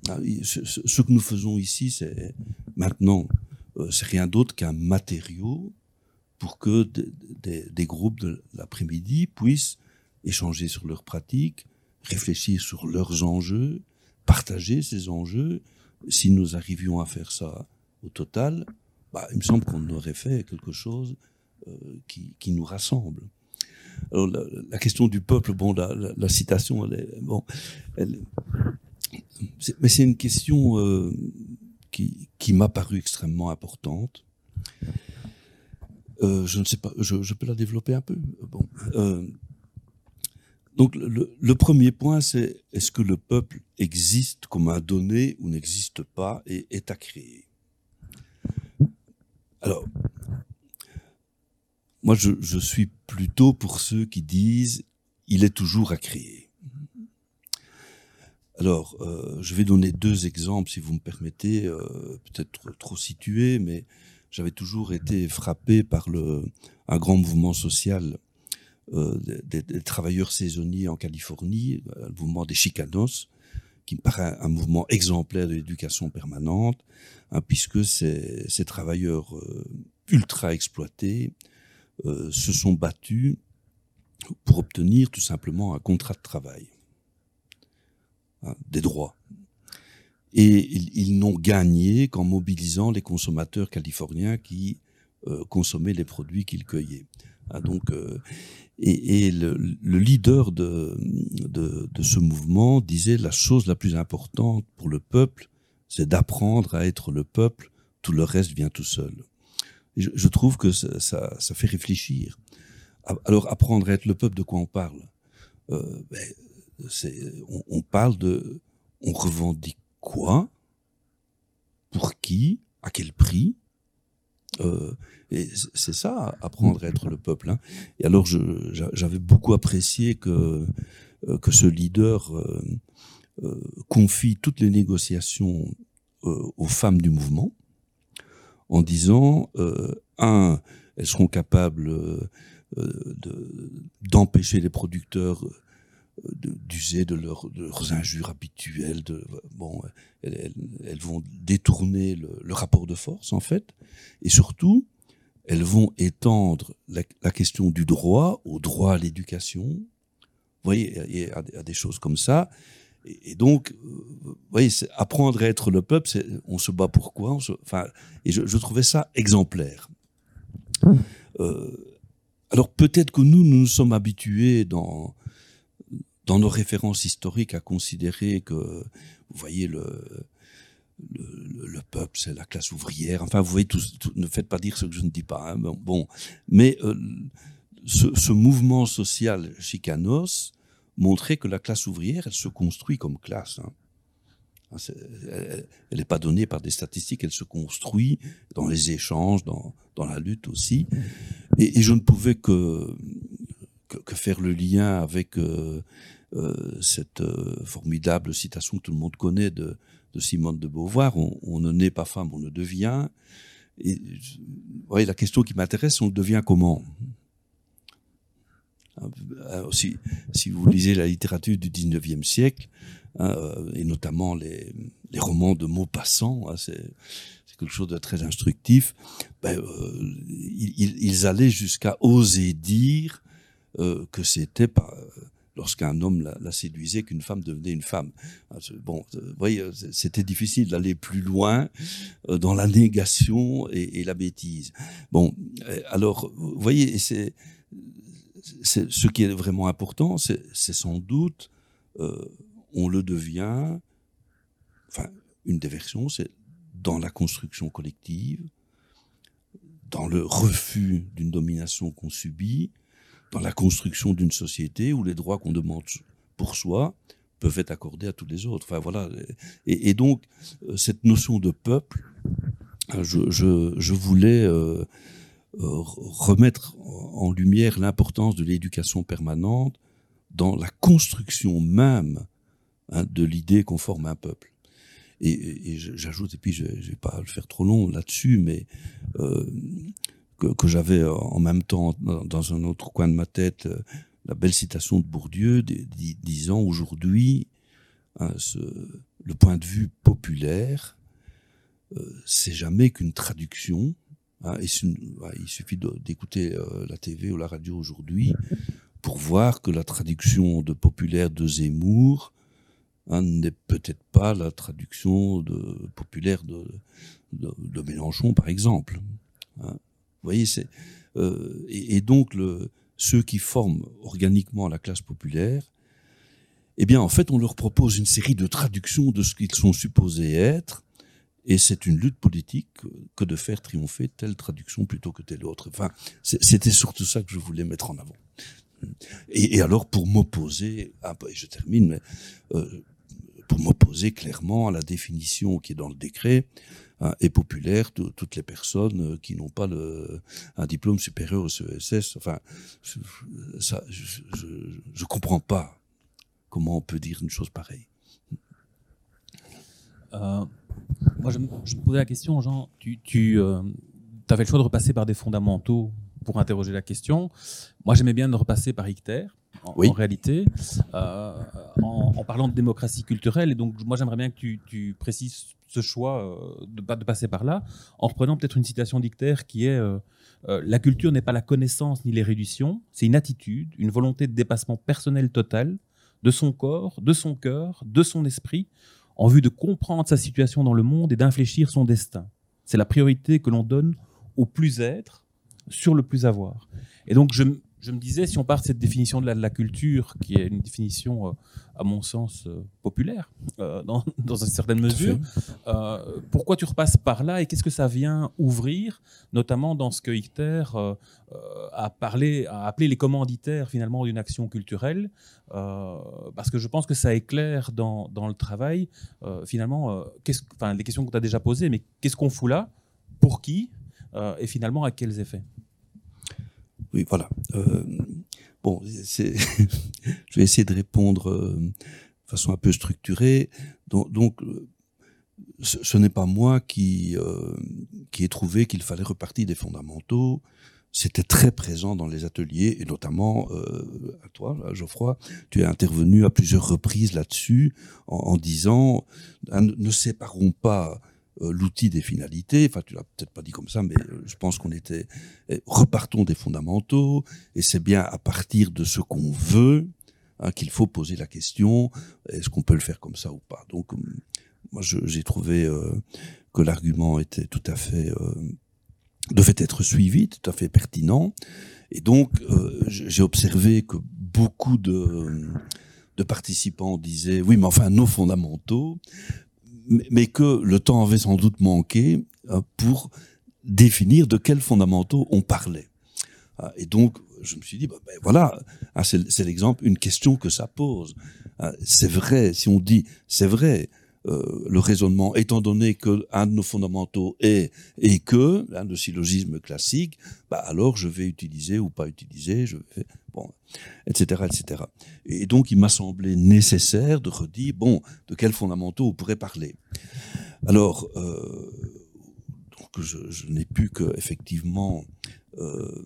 ah ce, que nous faisons ici, c'est maintenant, euh, c'est rien d'autre qu'un matériau pour que des groupes de l'après-midi puissent échanger sur leurs pratiques, réfléchir sur leurs enjeux, partager ces enjeux. Si nous arrivions à faire ça au total, bah, il me semble qu'on aurait fait quelque chose euh, qui nous rassemble. Alors la, question du peuple, bon, la, citation, elle est, bon, mais c'est une question euh, qui, qui m'a paru extrêmement importante. euh, je ne sais pas, je, peux la développer un peu? Bon, euh, donc le, premier point, c'est est-ce que le peuple existe comme un donné ou n'existe pas et est à créer? Alors, moi, je, je, suis plutôt pour ceux qui disent il est toujours à créer. Alors, euh, je vais donner deux exemples, si vous me permettez, euh, peut-être trop situés, mais j'avais toujours été frappé par le, un grand mouvement social euh, des, travailleurs saisonniers en Californie, le mouvement des Chicanos, qui me paraît un mouvement exemplaire de l'éducation permanente, hein, puisque ces, travailleurs ultra exploités se sont battus pour obtenir tout simplement un contrat de travail. Hein, des droits. Et ils, n'ont gagné qu'en mobilisant les consommateurs californiens qui euh, consommaient les produits qu'ils cueillaient. Ah, donc, euh, et, le, leader de, de, ce mouvement disait la chose la plus importante pour le peuple, c'est d'apprendre à être le peuple, tout le reste vient tout seul. Je, trouve que ça, fait réfléchir. Alors, apprendre à être le peuple, de quoi on parle? Euh, ben, on, parle de, on revendique quoi, pour qui, à quel prix? Euh, c'est ça, apprendre à être le peuple. Hein. Et alors, j'avais beaucoup apprécié que, euh, que ce leader euh, confie toutes les négociations aux femmes du mouvement, en disant, un, elles seront capables d'empêcher les producteurs d'user de, leurs injures habituelles. Bon, elles, vont détourner le, rapport de force, en fait. Et surtout, elles vont étendre la, question du droit au droit à l'éducation. Vous voyez, il y, a, des choses comme ça. Et, donc, euh, vous voyez, apprendre à être le peuple, on se bat pour quoi Et je, trouvais ça exemplaire. Euh, alors peut-être que nous, nous nous sommes habitués dans dans nos références historiques à considérer que, vous voyez, le, le, peuple, c'est la classe ouvrière. Enfin, vous voyez, ne faites pas dire ce que je ne dis pas. Hein, bon, mais euh, ce, mouvement social chicanos montrait que la classe ouvrière, elle se construit comme classe. Hein. Ah, elle n'est pas donnée par des statistiques, elle se construit dans les échanges, dans, dans la lutte aussi. Et, je ne pouvais que, que, faire le lien avec euh, euh, cette euh, formidable citation que tout le monde connaît de, de Simone de Beauvoir on, ne naît pas femme, on le devient. Et la question qui m'intéresse, on le devient comment? Si, si, vous lisez la littérature du 19e siècle, hein, et notamment les, romans de Maupassant, hein, c'est quelque chose de très instructif, ben, ils, allaient jusqu'à oser dire euh, que c'était lorsqu'un homme la, séduisait qu'une femme devenait une femme. Ah, bon, euh, voyez, c'était difficile d'aller plus loin euh, dans la négation et, la bêtise. Bon, alors, vous voyez, c'est ce qui est vraiment important, c'est sans doute, on le devient, enfin, une des versions, c'est dans la construction collective, dans le refus d'une domination qu'on subit, dans la construction d'une société où les droits qu'on demande pour soi peuvent être accordés à tous les autres. Enfin voilà. Et, donc euh, cette notion de peuple, euh, je, voulais euh, remettre en lumière l'importance de l'éducation permanente dans la construction même hein, de l'idée qu'on forme un peuple. Et, j'ajoute, et puis je ne vais pas le faire trop long là-dessus, mais que, j'avais en même temps dans un autre coin de ma tête euh, la belle citation de Bourdieu disant aujourd'hui hein, le point de vue populaire euh, c'est jamais qu'une traduction hein, et il suffit d'écouter euh, la TV ou la radio aujourd'hui pour voir que la traduction de populaire de Zemmour hein, n'est peut-être pas la traduction de populaire de, Mélenchon par exemple vous voyez, c'est euh, et, donc ceux qui forment organiquement la classe populaire, eh bien en fait on leur propose une série de traductions de ce qu'ils sont supposés être, et c'est une lutte politique que de faire triompher telle traduction plutôt que telle autre. Enfin, c'était surtout ça que je voulais mettre en avant. Et, alors, pour m'opposer, et je termine, mais, euh, pour m'opposer clairement à la définition qui est dans le décret, hein, et populaire, toutes les personnes qui n'ont pas un diplôme supérieur au CESS. Enfin, ça, je, je comprends pas comment on peut dire une chose pareille. Euh, moi, je, je, me posais la question, Jean, tu, tu euh, avais le choix de repasser par des fondamentaux pour interroger la question. Moi, j'aimais bien de repasser par Icter, en, en réalité, euh, en, en, parlant de démocratie culturelle. Et donc, moi, j'aimerais bien que tu, tu, précises ce choix euh, de, de, passer par là, en reprenant peut-être une citation d'Icter qui est euh, euh, La culture n'est pas la connaissance ni l'érudition, c'est une attitude, une volonté de dépassement personnel total de son corps, de son cœur, de son esprit, en vue de comprendre sa situation dans le monde et d'infléchir son destin. C'est la priorité que l'on donne au plus être sur le plus avoir. Et donc, je, je me disais, si on part de cette définition de la, de la culture, qui est une définition, euh, à mon sens, euh, populaire, euh, dans, [LAUGHS] dans, une certaine mesure, pourquoi tu repasses par là et qu'est-ce que ça vient ouvrir, notamment dans ce que Ichter a, parlé, a appelé les commanditaires finalement d'une action culturelle, parce que je pense que ça éclaire dans, dans le travail, finalement, enfin, les questions que tu as déjà posées, mais qu'est-ce qu'on fout là, pour qui, et finalement à quels effets? Oui, voilà. Euh, bon, [LAUGHS] je vais essayer de répondre euh, de façon un peu structurée. Donc, donc ce, ce n'est pas moi qui, euh, qui ai trouvé qu'il fallait repartir des fondamentaux. C'était très présent dans les ateliers et notamment euh, à toi, Geoffroy, tu es intervenu à plusieurs reprises là-dessus en, disant ne séparons pas euh, l'outil des finalités. Enfin, tu l'as peut-être pas dit comme ça, mais euh, je pense qu'on était. Eh, repartons des fondamentaux, et c'est bien à partir de ce qu'on veut hein, qu'il faut poser la question est-ce qu'on peut le faire comme ça ou pas Donc, hum, moi, j'ai trouvé euh, que l'argument était tout à fait euh, devait être suivi, tout à fait pertinent, et donc euh, j'ai observé que beaucoup de de participants disaient oui, mais enfin nos fondamentaux mais que le temps avait sans doute manqué euh, pour définir de quels fondamentaux on parlait. Ah, et donc, je me suis dit, bah, ben voilà, ah, c'est l'exemple, une question que ça pose. Ah, c'est vrai, si on dit, c'est vrai, euh, le raisonnement, étant donné que un de nos fondamentaux est et que, un de syllogisme classique, bah alors je vais utiliser ou pas utiliser, je vais, bon, etc., etc. Et donc il m'a semblé nécessaire de redire, bon, de quels fondamentaux on pourrait parler. Alors, euh, donc je, je n'ai pu que effectivement euh,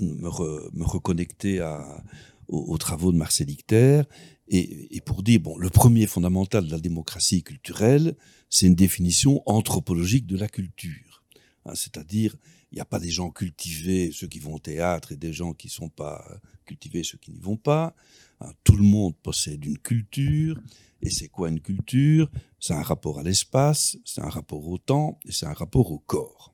me, re, me reconnecter à, aux, aux, travaux de Marcel Icter et, et, pour dire, bon, le premier fondamental de la démocratie culturelle, c'est une définition anthropologique de la culture. Hein, C'est-à-dire, il n'y a pas des gens cultivés, ceux qui vont au théâtre, et des gens qui ne sont pas cultivés, ceux qui n'y vont pas. Hein, tout le monde possède une culture. Et c'est quoi une culture? C'est un rapport à l'espace, c'est un rapport au temps, et c'est un rapport au corps.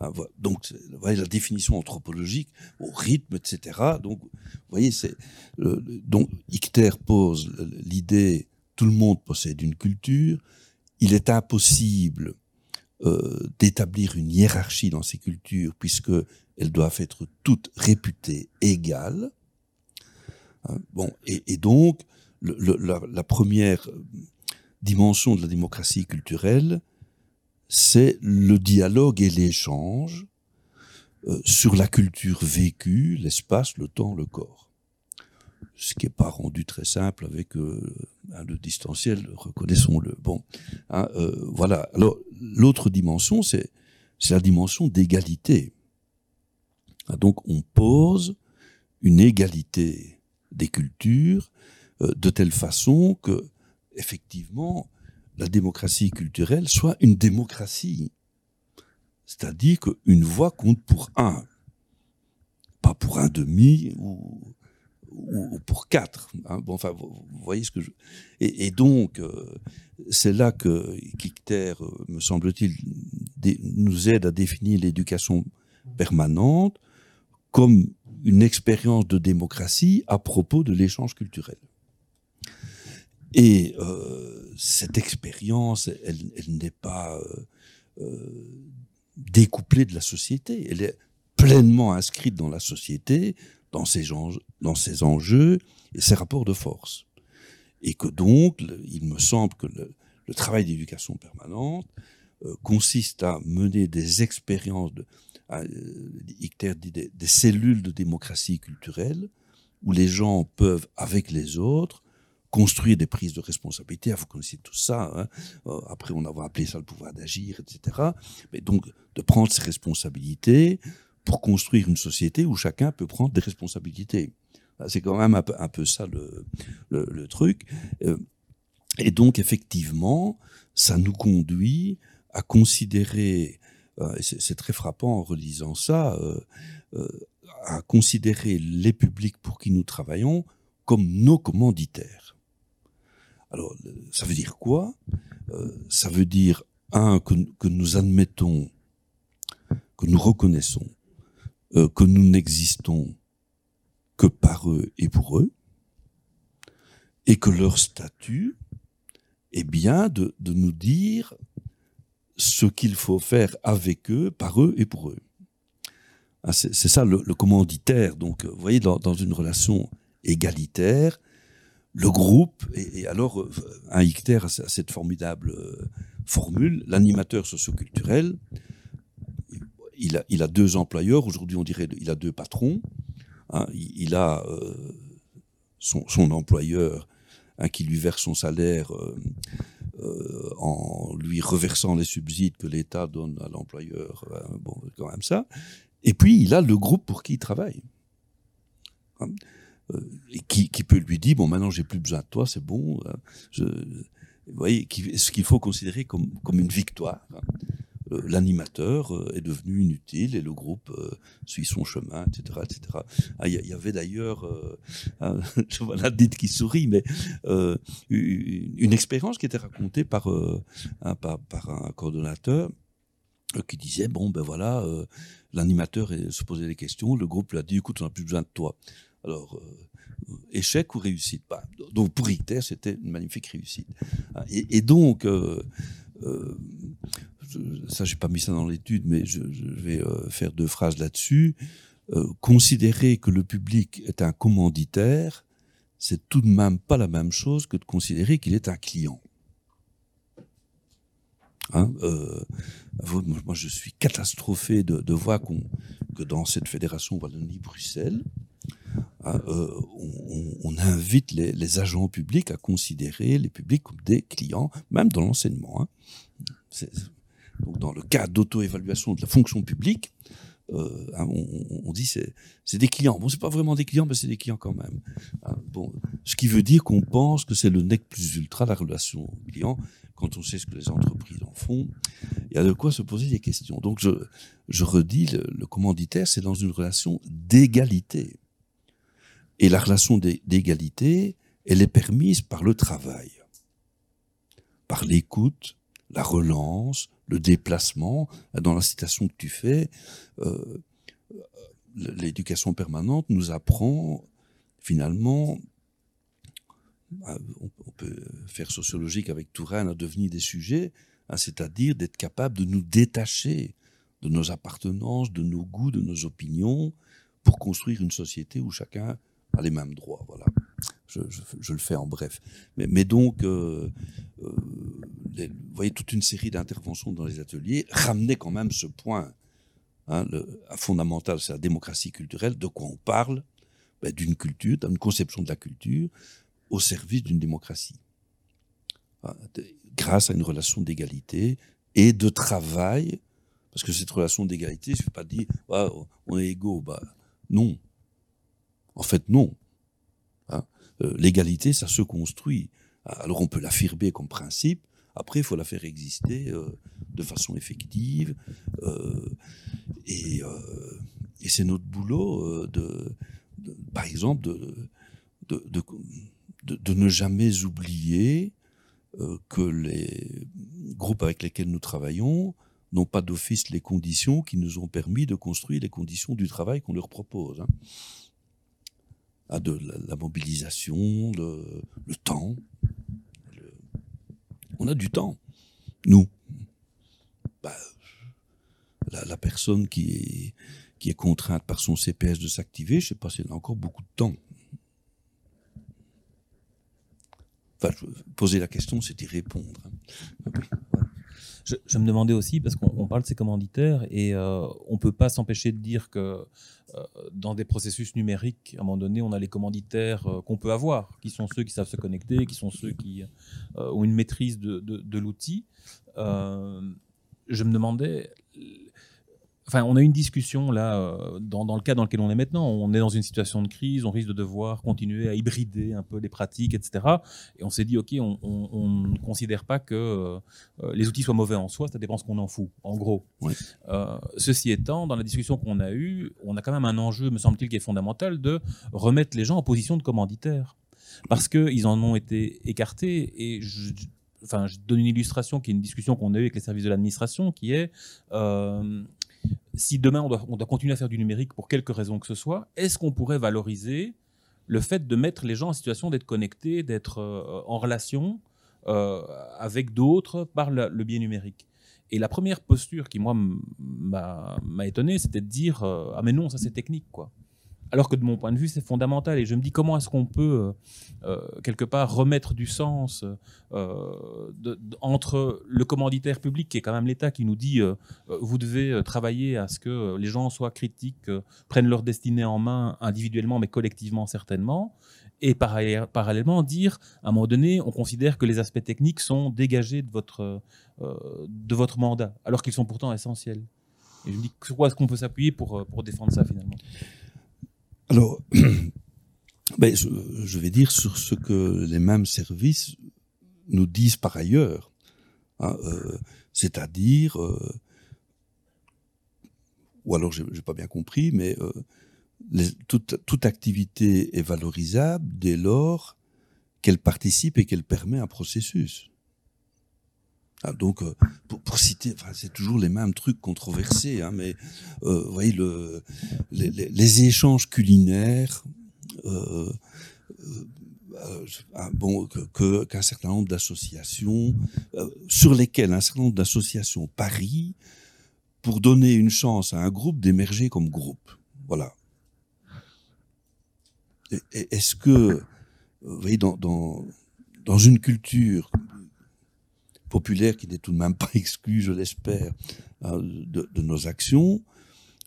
Ah, donc, vous voyez la définition anthropologique au rythme, etc. Donc, vous voyez, c'est donc Icter pose l'idée tout le monde possède une culture. Il est impossible euh, d'établir une hiérarchie dans ces cultures puisque elles doivent être toutes réputées égales. Hein, bon, et, donc la, la première dimension de la démocratie culturelle, c'est le dialogue et l'échange euh, sur la culture vécue, l'espace, le temps, le corps. Ce qui n'est pas rendu très simple avec euh, le distanciel, reconnaissons-le. Bon, hein, euh, voilà. Alors l'autre dimension, c'est la dimension d'égalité. Ah, donc on pose une égalité des cultures euh, de telle façon que effectivement la démocratie culturelle soit une démocratie. C'est-à-dire qu'une voix compte pour un, pas pour un demi ou, ou, ou pour quatre. Hein. Bon, enfin, vous, voyez ce que je... Et, et donc, euh, c'est là que Kikter, euh, me semble-t-il, nous aide à définir l'éducation permanente comme une expérience de démocratie à propos de l'échange culturel. Et cette expérience, elle, n'est pas découplée de la société. Elle est pleinement inscrite dans la société, dans ses, enjeux, dans ses enjeux et ses rapports de force. Et que donc, il me semble que le, travail d'éducation permanente euh, consiste à mener des expériences, de, à, euh, des, des, cellules de démocratie culturelle, où les gens peuvent, avec les autres, construire des prises de responsabilité. Ah, vous connaissez tout ça. Hein. Euh, après, on a appelé ça le pouvoir d'agir, etc. Mais donc, de prendre ses responsabilités, pour construire une société où chacun peut prendre des responsabilités. C'est quand même un peu, ça le, truc. Euh, et donc, effectivement, ça nous conduit à considérer, euh, c'est très frappant en relisant ça, à considérer les publics pour qui nous travaillons comme nos commanditaires. Alors, ça veut dire quoi? Ça veut dire, un, que, que nous admettons, que nous reconnaissons euh, que nous n'existons que par eux et pour eux, et que leur statut est bien de, de nous dire ce qu'il faut faire avec eux, par eux et pour eux. Ah, c'est ça le, commanditaire. Donc, vous voyez, dans, dans, une relation égalitaire, le groupe, et, alors euh, un ictère a cette formidable euh, formule, l'animateur socioculturel, il a, deux employeurs. Aujourd'hui, on dirait il a deux patrons. Hein. il, a euh, son, employeur hein, qui lui verse son salaire en lui reversant les subsides que l'État donne à l'employeur. bon, quand même ça. Et puis, il a le groupe pour qui il travaille. Hein. Et qui, peut lui dire, bon, maintenant, j'ai plus besoin de toi, c'est bon. vous voyez, ce qu'il faut considérer comme, comme une victoire. Euh, l'animateur euh, est devenu inutile et le groupe euh, suit son chemin, etc. etc. Ah, il y, avait d'ailleurs, [LAUGHS] je vois la dite qui sourit, mais une expérience qui était racontée par, un, par, un coordonnateur qui disait bon ben voilà l'animateur se posait des questions le groupe lui a dit écoute on n'a plus besoin de toi alors échec ou réussite? Bah, donc pour Richter c'était une magnifique réussite et, et donc ça j'ai pas mis ça dans l'étude, mais je, vais euh, faire deux phrases là-dessus. Euh, considérer que le public est un commanditaire, c'est tout de même pas la même chose que de considérer qu'il est un client. Hein, euh, moi, je suis catastrophé de, voir que dans cette fédération Wallonie-Bruxelles, hein, on, invite les, agents publics à considérer les publics comme des clients, même dans l'enseignement. Hein dans le cas d'auto-évaluation de la fonction publique, euh, hein, on, dit c'est c'est des clients. Bon, c'est pas vraiment des clients, mais c'est des clients quand même. Hein, bon, ce qui veut dire qu'on pense que c'est le nec plus ultra la relation client quand on sait ce que les entreprises en font. Il y a de quoi se poser des questions. Donc je redis le, commanditaire, c'est dans une relation d'égalité. Et la relation d'égalité, elle est permise par le travail, par l'écoute, la relance, le déplacement. Dans la citation que tu fais, euh, l'éducation permanente nous apprend finalement, euh, on peut faire sociologique avec Touraine, à devenir des sujets, hein, c'est-à-dire d'être capable de nous détacher de nos appartenances, de nos goûts, de nos opinions, pour construire une société où chacun a les mêmes droits. Voilà. Je, le fais en bref. Mais, donc, euh, vous voyez, toute une série d'interventions dans les ateliers ramenaient quand même ce point hein, fondamental, c'est la démocratie culturelle. De quoi on parle? Ben, D'une culture, d'une conception de la culture au service d'une démocratie. Hein, grâce à une relation d'égalité et de travail, parce que cette relation d'égalité, je ne vais pas dire ah, on est égaux. Bah, non. En fait, non. Hein, euh, l'égalité, ça se construit. Alors on peut l'affirmer comme principe, après, il faut la faire exister euh, de façon effective. Euh, et, c'est notre boulot, de, par exemple, de, ne jamais oublier que les groupes avec lesquels nous travaillons n'ont pas d'office les conditions qui nous ont permis de construire les conditions du travail qu'on leur propose. Hein. Ah, de la, mobilisation, le, temps, on a du temps. Nous. Bah, la, personne qui est, contrainte par son CPS de s'activer, je sais pas si elle a encore beaucoup de temps. Enfin, poser la question, c'est y répondre. Je, me demandais aussi, parce qu'on parle de ces commanditaires, et euh, on ne peut pas s'empêcher de dire que euh, dans des processus numériques, à un moment donné, on a les commanditaires euh, qu'on peut avoir, qui sont ceux qui savent se connecter, qui sont ceux qui ont une maîtrise de, de l'outil. je me demandais, Enfin, on a une discussion là, euh, dans, le cas dans lequel on est maintenant. On est dans une situation de crise, on risque de devoir continuer à hybrider un peu les pratiques, etc. Et on s'est dit, OK, on ne considère pas que euh, les outils soient mauvais en soi, ça dépend ce qu'on en fout, en gros. Euh, ceci étant, dans la discussion qu'on a eue, on a quand même un enjeu, me semble-t-il, qui est fondamental de remettre les gens en position de commanditaire. Parce qu'ils en ont été écartés et je, enfin, je donne une illustration qui est une discussion qu'on a eue avec les services de l'administration, qui est si demain on doit, continuer à faire du numérique pour quelque raison que ce soit, est-ce qu'on pourrait valoriser le fait de mettre les gens en situation d'être connectés, d'être euh, en relation euh, avec d'autres par le, biais numérique? Et la première posture qui, moi, m'a étonné, c'était de dire euh, Ah, mais non, ça c'est technique, quoi. Alors que de mon point de vue, c'est fondamental. Et je me dis comment est-ce qu'on peut, euh, euh, quelque part, remettre du sens euh, entre le commanditaire public, qui est quand même l'État, qui nous dit vous devez travailler à ce que les gens soient critiques, prennent leur destinée en main individuellement, mais collectivement certainement. Et parallèlement, dire, à un moment donné, on considère que les aspects techniques sont dégagés de votre, de votre mandat, alors qu'ils sont pourtant essentiels. Et je me dis, sur quoi est-ce qu'on peut s'appuyer pour, pour défendre ça finalement? Alors, [CLEARS THROAT] ben, je, vais dire sur ce que les mêmes services nous disent par ailleurs. Hein, euh, c'est-à-dire, euh, ou alors j'ai pas bien compris, mais euh, toute, toute, activité est valorisable dès lors qu'elle participe et qu'elle permet un processus. Ah, donc, euh, pour, citer, c'est toujours les mêmes trucs controversés, hein, mais euh, vous voyez, le, les, échanges culinaires, euh, ah, bon, qu'un certain nombre d'associations, sur lesquelles un certain nombre d'associations parient pour donner une chance à un groupe d'émerger comme groupe. Voilà. Est-ce que, vous voyez, dans une culture populaire qui n'est tout de même pas [LAUGHS] exclu, je l'espère, hein, de, nos actions,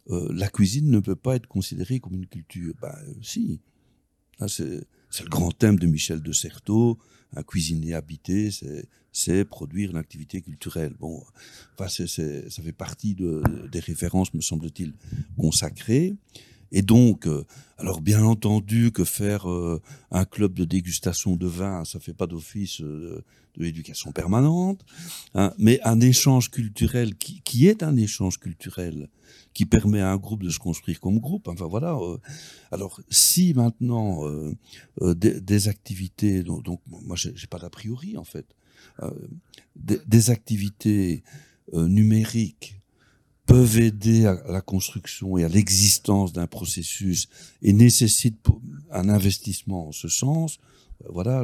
euh, la cuisine ne peut pas être considérée comme une culture. Ben, si. c'est le grand thème de Michel de Certeau. Un cuisinier habité, c'est produire une activité culturelle. Bon, ça fait partie de, des références, me semble-t-il, consacrées. Et donc, euh, alors bien entendu que faire euh, un club de dégustation de vin, ça fait pas d'office euh, de l'éducation permanente, hein, mais un échange culturel qui, qui, est un échange culturel qui permet à un groupe de se construire comme groupe. Enfin voilà. alors si maintenant des, des, activités, donc, donc moi j'ai pas d'a priori en fait, des, des activités numériques peuvent aider à la construction et à l'existence d'un processus et nécessitent un investissement en ce sens, euh, voilà,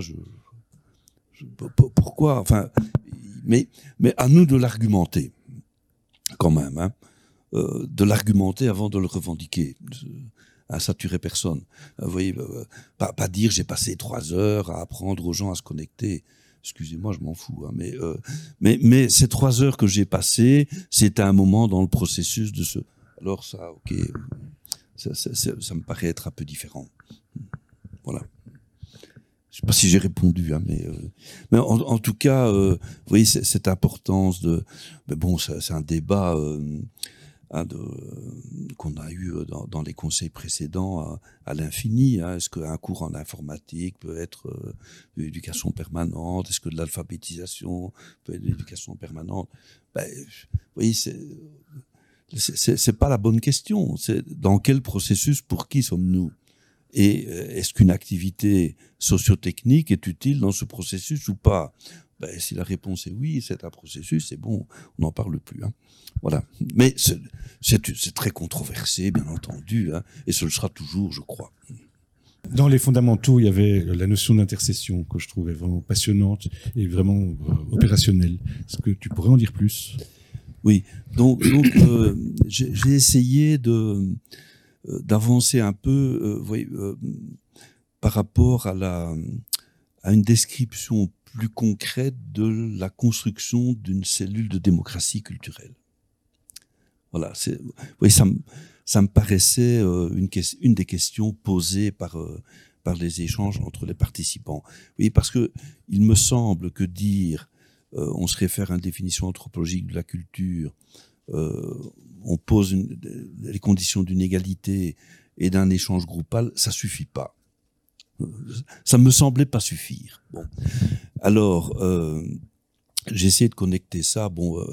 pourquoi, enfin, mais, à nous de l'argumenter, quand même, hein, euh, de l'argumenter avant de le revendiquer, à saturer personne. Vous voyez, euh, pas, pas dire j'ai passé trois heures à apprendre aux gens à se connecter excusez-moi, je m'en fous, hein, mais, euh, mais, mais ces trois heures que j'ai passées, c'est un moment dans le processus de ce. Alors ça, ok, ça, ça, ça, me paraît être un peu différent. Voilà. Je sais pas si j'ai répondu, hein, mais, euh, mais en, en, tout cas, euh, vous voyez cette importance de. Mais bon, c'est un débat. Euh, Hein, qu'on a eu euh, dans, les conseils précédents à, à l'infini. Hein. Est-ce qu'un cours en informatique peut être euh, de l'éducation permanente? Est-ce que de l'alphabétisation peut être de l'éducation permanente? Ben, Vous voyez, c'est c'est pas la bonne question. C'est dans quel processus, pour qui sommes-nous? Et euh, est-ce qu'une activité sociotechnique est utile dans ce processus ou pas? Ben, Si la réponse est oui, c'est un processus, c'est bon, on n'en parle plus. Hein. Voilà. Mais c'est très controversé, bien entendu, hein, et ce le sera toujours, je crois. Dans les fondamentaux, il y avait la notion d'intercession que je trouvais vraiment passionnante et vraiment euh, opérationnelle. Est-ce que tu pourrais en dire plus? Oui, donc, donc euh, j'ai essayé de euh, d'avancer un peu voyez, par rapport à la à une description plus concrète de la construction d'une cellule de démocratie culturelle. Voilà, c'est, oui, ça me paraissait euh, une, des questions posées par, euh, par les échanges entre les participants. Oui, parce que il me semble que dire, euh, on se réfère à une définition anthropologique de la culture, on pose les conditions d'une égalité et d'un échange groupal, ça suffit pas. Ça me semblait pas suffire. Bon, alors j'ai essayé de connecter ça. Bon,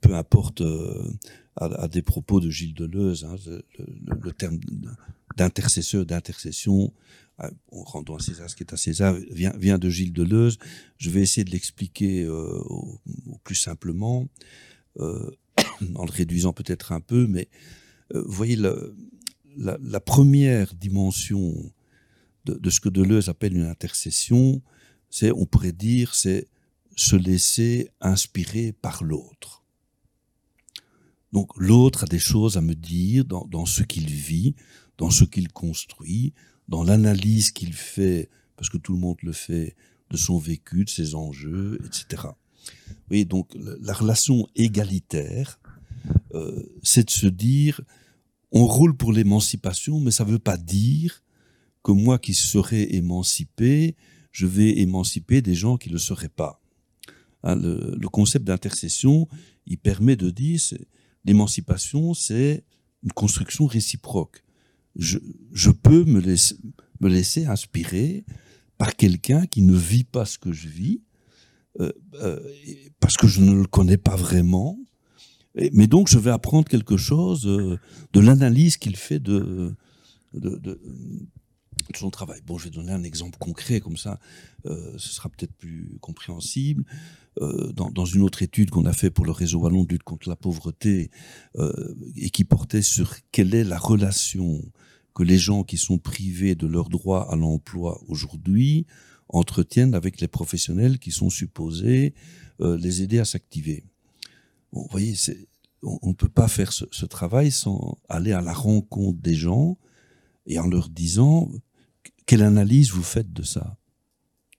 peu importe à, des propos de Gilles Deleuze, hein, le, terme d'intercesseur, d'intercession, euh, en rendant à César ce qui est à César, vient, vient de Gilles Deleuze. Je vais essayer de l'expliquer euh, au, plus simplement, euh, [COUGHS] en le réduisant peut-être un peu, mais vous voyez, la, la, première dimension de, de, ce que Deleuze appelle une intercession, c'est, on pourrait dire, c'est se laisser inspirer par l'autre. Donc l'autre a des choses à me dire dans, dans ce qu'il vit, dans ce qu'il construit, dans l'analyse qu'il fait, parce que tout le monde le fait, de son vécu, de ses enjeux, etc. Oui, donc la relation égalitaire, euh, c'est de se dire, on roule pour l'émancipation, mais ça ne veut pas dire que moi qui serais émancipé, je vais émanciper des gens qui ne le seraient pas. Hein, le, concept d'intercession, il permet de dire, l'émancipation, c'est une construction réciproque. Je, peux me laisser, inspirer par quelqu'un qui ne vit pas ce que je vis, euh, euh, parce que je ne le connais pas vraiment. mais donc, je vais apprendre quelque chose euh, de l'analyse qu'il fait de, son travail. Bon, je vais donner un exemple concret, comme ça, euh, ce sera peut-être plus compréhensible. Euh, dans, une autre étude qu'on a fait pour le réseau wallon de lutte contre la pauvreté euh, et qui portait sur quelle est la relation que les gens qui sont privés de leur droit à l'emploi aujourd'hui entretiennent avec les professionnels qui sont supposés les aider à s'activer. Bon, vous voyez, on ne peut pas faire ce, ce, travail sans aller à la rencontre des gens et en leur disant quelle analyse vous faites de ça?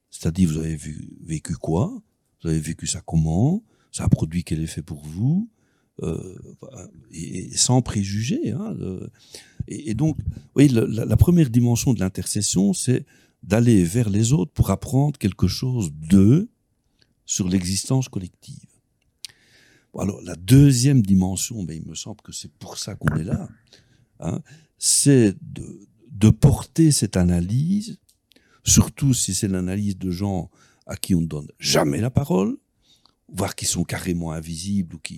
C'est-à-dire, vous avez vécu quoi? Vous avez vécu ça comment? Ça a produit quel effet pour vous? Euh, et, sans préjugés. Hein, et, donc, oui, la, première dimension de l'intercession, c'est d'aller vers les autres pour apprendre quelque chose d'eux sur l'existence collective. Alors, la deuxième dimension, mais il me semble que c'est pour ça qu'on est là, hein, c'est de, de porter cette analyse, surtout si c'est l'analyse de gens à qui on ne donne jamais la parole, voire qui sont carrément invisibles ou qui,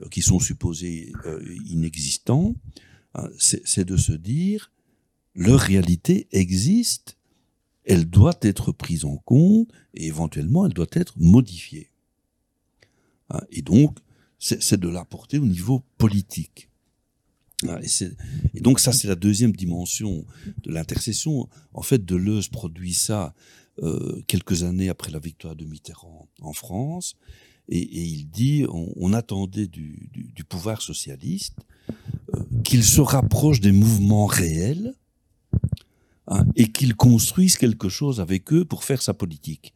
euh, sont supposés euh, inexistants, hein, c'est de se dire, leur réalité existe, elle doit être prise en compte et éventuellement elle doit être modifiée. Hein, et donc, c'est de la porter au niveau politique. Et, donc ça, c'est la deuxième dimension de l'intercession. En fait, Deleuze produit ça euh, quelques années après la victoire de Mitterrand en France, et, et il dit on, on attendait du, du, du, pouvoir socialiste euh, qu'il se rapproche des mouvements réels hein, et qu'il construise quelque chose avec eux pour faire sa politique.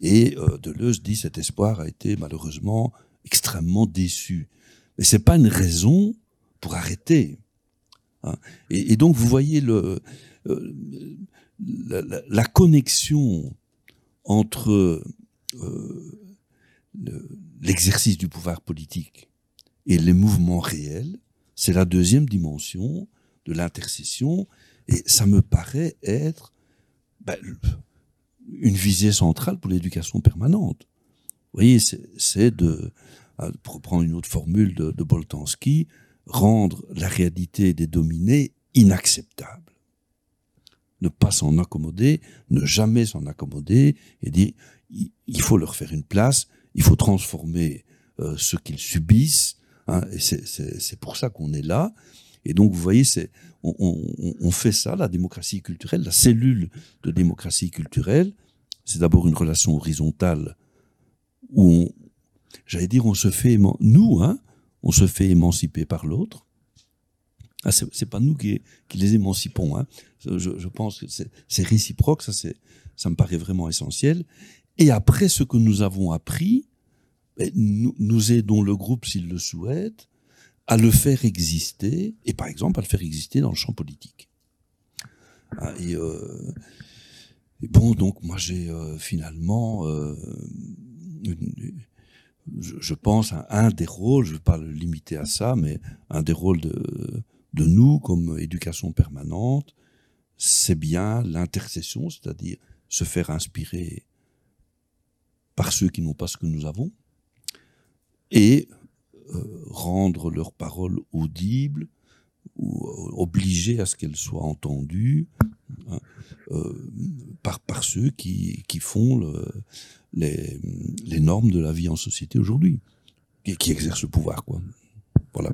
Et euh, Deleuze dit cet espoir a été malheureusement extrêmement déçu. Mais c'est pas une raison pour arrêter. Hein. Et, donc vous voyez le, euh, la, connexion entre euh, l'exercice du pouvoir politique et les mouvements réels, c'est la deuxième dimension de l'intercession, et ça me paraît être ben, une visée centrale pour l'éducation permanente. Vous voyez, c'est de, euh, pour prendre une autre formule de, de Boltanski, rendre la réalité des dominés inacceptable ne pas s'en accommoder, ne jamais s'en accommoder, et dire il faut leur faire une place, il faut transformer euh, ce qu'ils subissent. Hein, et c'est pour ça qu'on est là. Et donc, vous voyez, c'est, on, on, fait ça, la démocratie culturelle, la cellule de démocratie culturelle. C'est d'abord une relation horizontale où j'allais dire, on se fait, nous, hein, on se fait émanciper par l'autre. Ah, c'est pas nous qui, les émancipons. Hein. Je, pense que c'est réciproque, ça, ça me paraît vraiment essentiel. Et après, ce que nous avons appris, ben, nous, aidons le groupe, s'il le souhaite, à le faire exister, et par exemple à le faire exister dans le champ politique. Ah, et, euh, et bon, donc moi j'ai euh, finalement, euh, je, pense, à un des rôles, je ne vais pas le limiter à ça, mais un des rôles de, nous comme éducation permanente, c'est bien l'intercession, c'est-à-dire se faire inspirer par ceux qui n'ont pas ce que nous avons, et euh, rendre leurs paroles audibles ou euh, à ce qu'elles soient entendues hein, euh, par, par ceux qui, qui font le, les, les normes de la vie en société aujourd'hui, et qui exercent le pouvoir. Quoi. Voilà.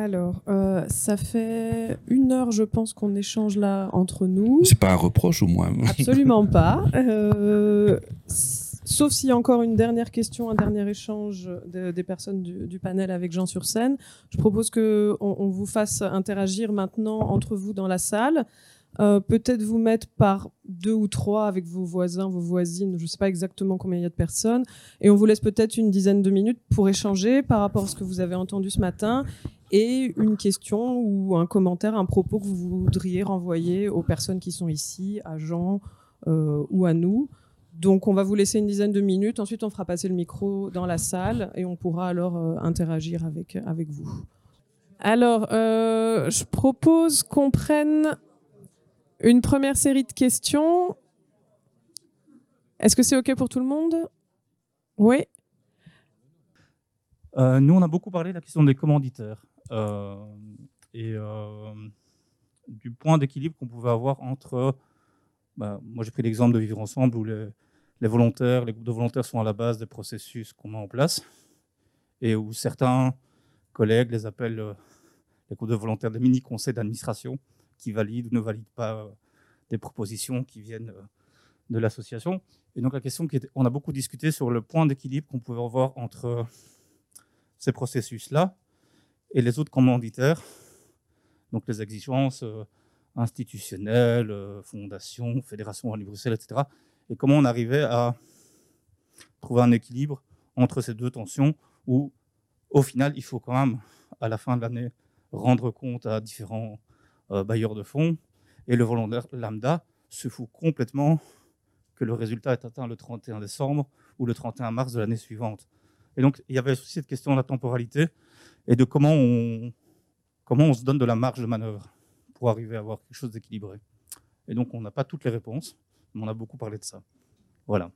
Alors, euh, ça fait une heure, je pense, qu'on échange là entre nous. C'est pas un reproche au moins. Absolument pas. [LAUGHS] Euh, sauf s'il y a encore une dernière question, un dernier échange des personnes du, panel avec Jean sur scène. Je propose qu'on on vous fasse interagir maintenant entre vous dans la salle. Euh, peut-être vous mettre par deux ou trois avec vos voisins, vos voisines, je ne sais pas exactement combien il y a de personnes, et on vous laisse peut-être une dizaine de minutes pour échanger par rapport à ce que vous avez entendu ce matin et une question ou un commentaire, un propos que vous voudriez renvoyer aux personnes qui sont ici, à Jean euh, ou à nous. Donc on va vous laisser une dizaine de minutes, ensuite on fera passer le micro dans la salle et on pourra alors euh, interagir avec, avec vous. Alors, euh, je propose qu'on prenne une première série de questions. Est-ce que c'est OK pour tout le monde? Oui Nous, on a beaucoup parlé de la question des commanditaires. Euh, et euh, du point d'équilibre qu'on pouvait avoir entre, bah, moi j'ai pris l'exemple de vivre ensemble où les, volontaires, les groupes de volontaires sont à la base des processus qu'on met en place et où certains collègues les appellent euh, les groupes de volontaires des mini-conseils d'administration qui valident ou ne valident pas des propositions qui viennent de l'association. Et donc la question qui on a beaucoup discuté sur le point d'équilibre qu'on pouvait avoir entre ces processus-là et les autres commanditaires, donc les exigences euh, institutionnelles, euh, fondations, fédérations à Bruxelles, etc. Et comment on arrivait à trouver un équilibre entre ces deux tensions où, au final, il faut quand même, à la fin de l'année, rendre compte à différents euh, bailleurs de fonds. Et le volontaire lambda se fout complètement que le résultat est atteint le 31 décembre ou le 31 mars de l'année suivante. Et donc, il y avait aussi cette question de la temporalité et de comment on, comment on se donne de la marge de manœuvre pour arriver à avoir quelque chose d'équilibré. Et donc, on n'a pas toutes les réponses, mais on a beaucoup parlé de ça. Voilà.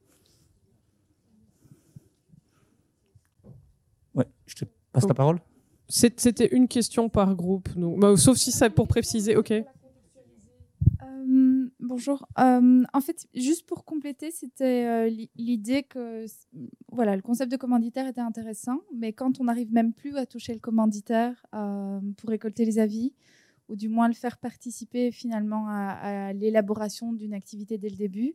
Ouais, je te passe la parole. C'était une question par groupe, nous. Bah, sauf si c'est pour préciser. Ok. Euh, bonjour. Euh, en fait, juste pour compléter, c'était euh, l'idée que voilà, le concept de commanditaire était intéressant, mais quand on n'arrive même plus à toucher le commanditaire pour récolter les avis, ou du moins le faire participer finalement à, l'élaboration d'une activité dès le début,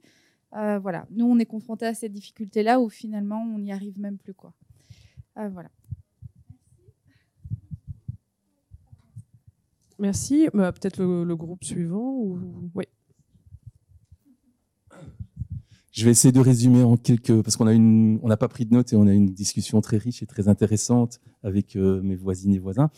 voilà, nous on est confronté à cette difficulté-là où finalement on n'y arrive même plus quoi. voilà. Merci. Bah, peut-être le, groupe suivant ou... Oui. Je vais essayer de résumer en quelques, parce qu'on a une, on n'a pas pris de notes et on a une discussion très riche et très intéressante avec euh, mes voisines et voisins.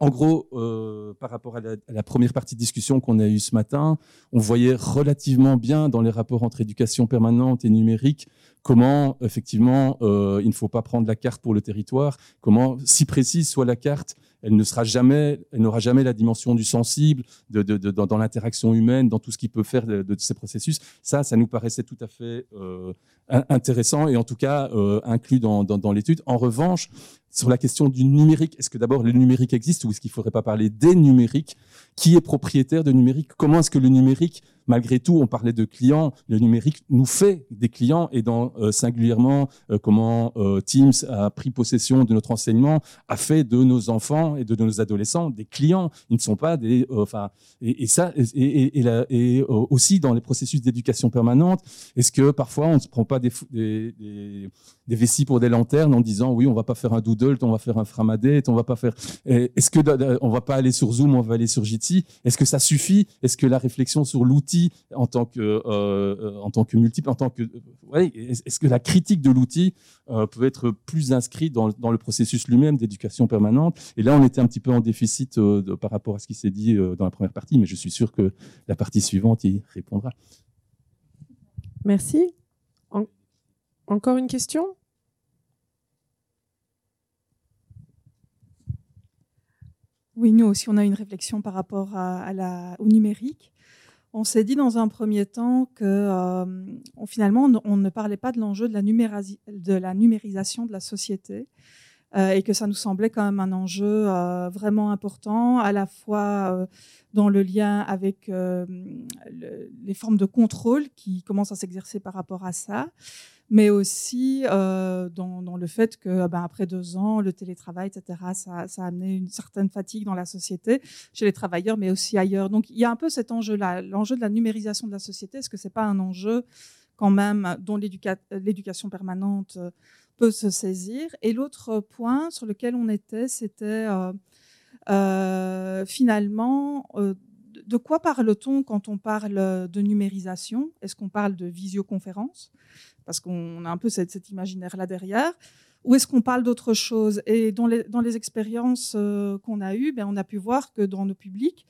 Euh, en gros, euh, par rapport à la, première partie de discussion qu'on a eue ce matin, on voyait relativement bien dans les rapports entre éducation permanente et numérique comment, effectivement, il ne faut pas prendre la carte pour le territoire, comment, si précise soit la carte, elle ne sera jamais, elle n'aura jamais la dimension du sensible, de, dans, l'interaction humaine, dans tout ce qui peut faire de, ces processus. Ça, ça nous paraissait tout à fait euh, intéressant et en tout cas euh, inclus dans, dans l'étude. En revanche, sur la question du numérique, est-ce que d'abord le numérique existe ou est-ce qu'il ne faudrait pas parler des numériques? Qui est propriétaire de numérique? Comment est-ce que le numérique malgré tout, on parlait de clients. Le numérique nous fait des clients et dans singulièrement comment Teams a pris possession de notre enseignement, a fait de nos enfants et de nos adolescents des clients. Ils ne sont pas des, enfin, et, ça, et, aussi dans les processus d'éducation permanente, est-ce que parfois on ne se prend pas des, des, vessies pour des lanternes en disant oui, on va pas faire un doodle, on va faire un framadate, on va pas faire. Est-ce que on va pas aller sur Zoom, on va aller sur Jitsi? Est-ce que ça suffit? Est-ce que la réflexion sur l'outil en tant que euh, euh, en tant que multiple, en tant que ouais, est-ce que la critique de l'outil euh, peut être plus inscrite dans, dans le processus lui-même d'éducation permanente? Et là, on était un petit peu en déficit de, par rapport à ce qui s'est dit dans la première partie, mais je suis sûr que la partie suivante y répondra. Merci. encore une question? Oui, nous aussi, on a une réflexion par rapport à, la, au numérique. On s'est dit dans un premier temps que euh, finalement, on, ne parlait pas de l'enjeu de, la numérisation de la société et que ça nous semblait quand même un enjeu euh, vraiment important, à la fois dans le lien avec les formes de contrôle qui commencent à s'exercer par rapport à ça, mais aussi euh, dans, le fait que ben, après deux ans, le télétravail, etc., ça, a amené une certaine fatigue dans la société, chez les travailleurs, mais aussi ailleurs. Donc il y a un peu cet enjeu-là, l'enjeu de la numérisation de la société. Est-ce que c'est pas un enjeu quand même dont l'éducation permanente euh, peut se saisir. Et l'autre point sur lequel on était, c'était euh, finalement de quoi parle-t-on quand on parle de numérisation? Est-ce qu'on parle de visioconférence? Parce qu'on a un peu cet, imaginaire-là derrière. Ou est-ce qu'on parle d'autre chose? Et dans les, dans les expériences euh, qu'on a eues, ben, on a pu voir que dans nos publics,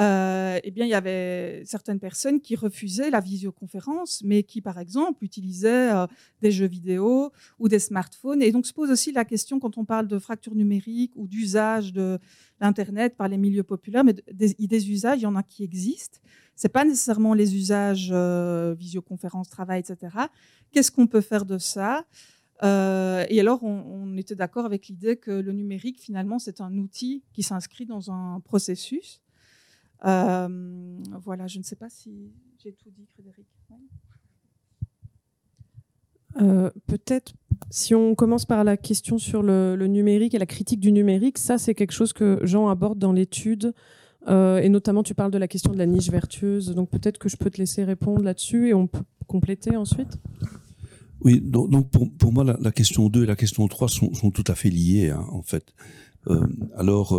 euh, eh bien, il y avait certaines personnes qui refusaient la visioconférence, mais qui, par exemple, utilisaient euh, des jeux vidéo ou des smartphones. Et donc, se pose aussi la question, quand on parle de fracture numérique ou d'usage de l'Internet par les milieux populaires, mais des, des usages, il y en a qui existent. Ce pas nécessairement les usages euh, visioconférence, travail, etc. Qu'est-ce qu'on peut faire de ça? Euh, et alors, on, était d'accord avec l'idée que le numérique, finalement, c'est un outil qui s'inscrit dans un processus. Euh, voilà, je ne sais pas si j'ai tout dit, Frédéric. Peut-être, si on commence par la question sur le, le, numérique et la critique du numérique, ça, c'est quelque chose que Jean aborde dans l'étude euh, et notamment, tu parles de la question de la niche vertueuse. Donc peut-être que je peux te laisser répondre là-dessus et on peut compléter ensuite. Oui, donc, pour, moi, la, question 2 et la question 3 sont, sont tout à fait liées, hein, en fait. Euh, alors,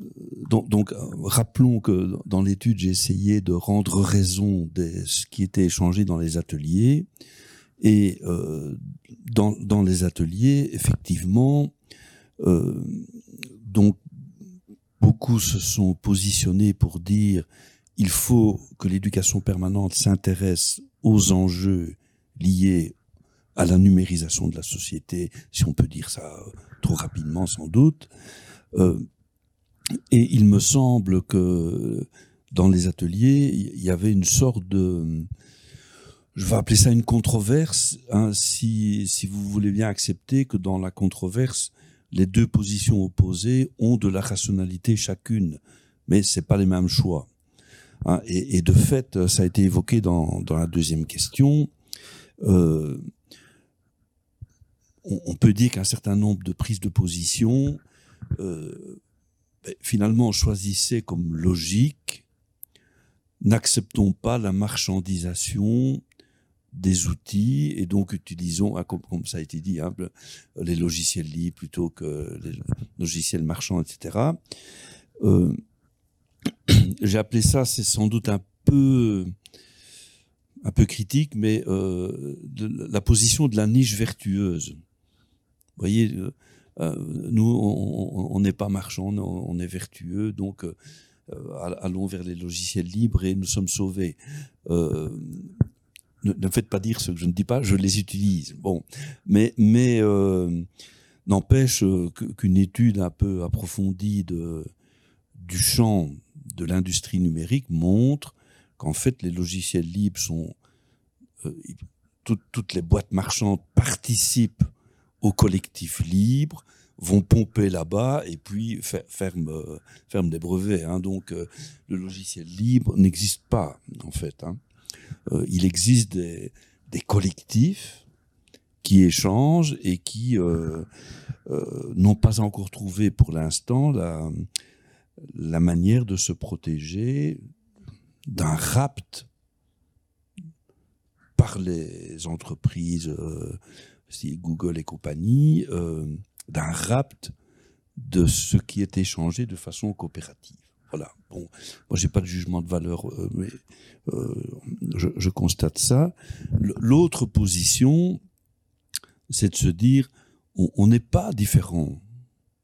euh, donc, rappelons que dans l'étude, j'ai essayé de rendre raison de ce qui était échangé dans les ateliers. Et dans, dans les ateliers, effectivement, donc beaucoup se sont positionnés pour dire il faut que l'éducation permanente s'intéresse aux enjeux liés à la numérisation de la société, si on peut dire ça trop rapidement sans doute. Euh, et il me semble que dans les ateliers, il y avait une sorte de, je vais appeler ça une controverse, hein, si, vous voulez bien accepter que dans la controverse, les deux positions opposées ont de la rationalité chacune, mais c'est pas les mêmes choix. Hein, et, de fait, ça a été évoqué dans, la deuxième question. Euh, on, peut dire qu'un certain nombre de prises de position, euh, finalement, choisissaient comme logique, n'acceptons pas la marchandisation des outils et donc utilisons, ah, comme, ça a été dit, hein, les logiciels libres plutôt que les logiciels marchands, etc. Euh, [CLEARS THROAT] j'ai appelé ça, c'est sans doute un peu un peu critique, mais euh, la position de la niche vertueuse. Vous voyez, euh, nous, on n'est pas marchands, on, est vertueux, donc allons vers les logiciels libres et nous sommes sauvés ne, ne, faites pas dire ce que je ne dis pas, je les utilise. Bon, mais euh, n'empêche euh, qu'une étude un peu approfondie du champ de l'industrie numérique montre qu'en fait les logiciels libres sont euh, toutes les boîtes marchandes participent au collectif libre, vont pomper là-bas et puis ferment, ferme des brevets. Hein. Donc le logiciel libre n'existe pas en fait. Hein. il existe des, collectifs qui échangent et qui n'ont pas encore trouvé pour l'instant la, la manière de se protéger d'un rapt par les entreprises, euh, Google et compagnie, euh, d'un rapt de ce qui est échangé de façon coopérative. Voilà. Bon, moi j'ai pas de jugement de valeur, euh, mais je, constate ça. L'autre position, c'est de se dire, on n'est pas différent.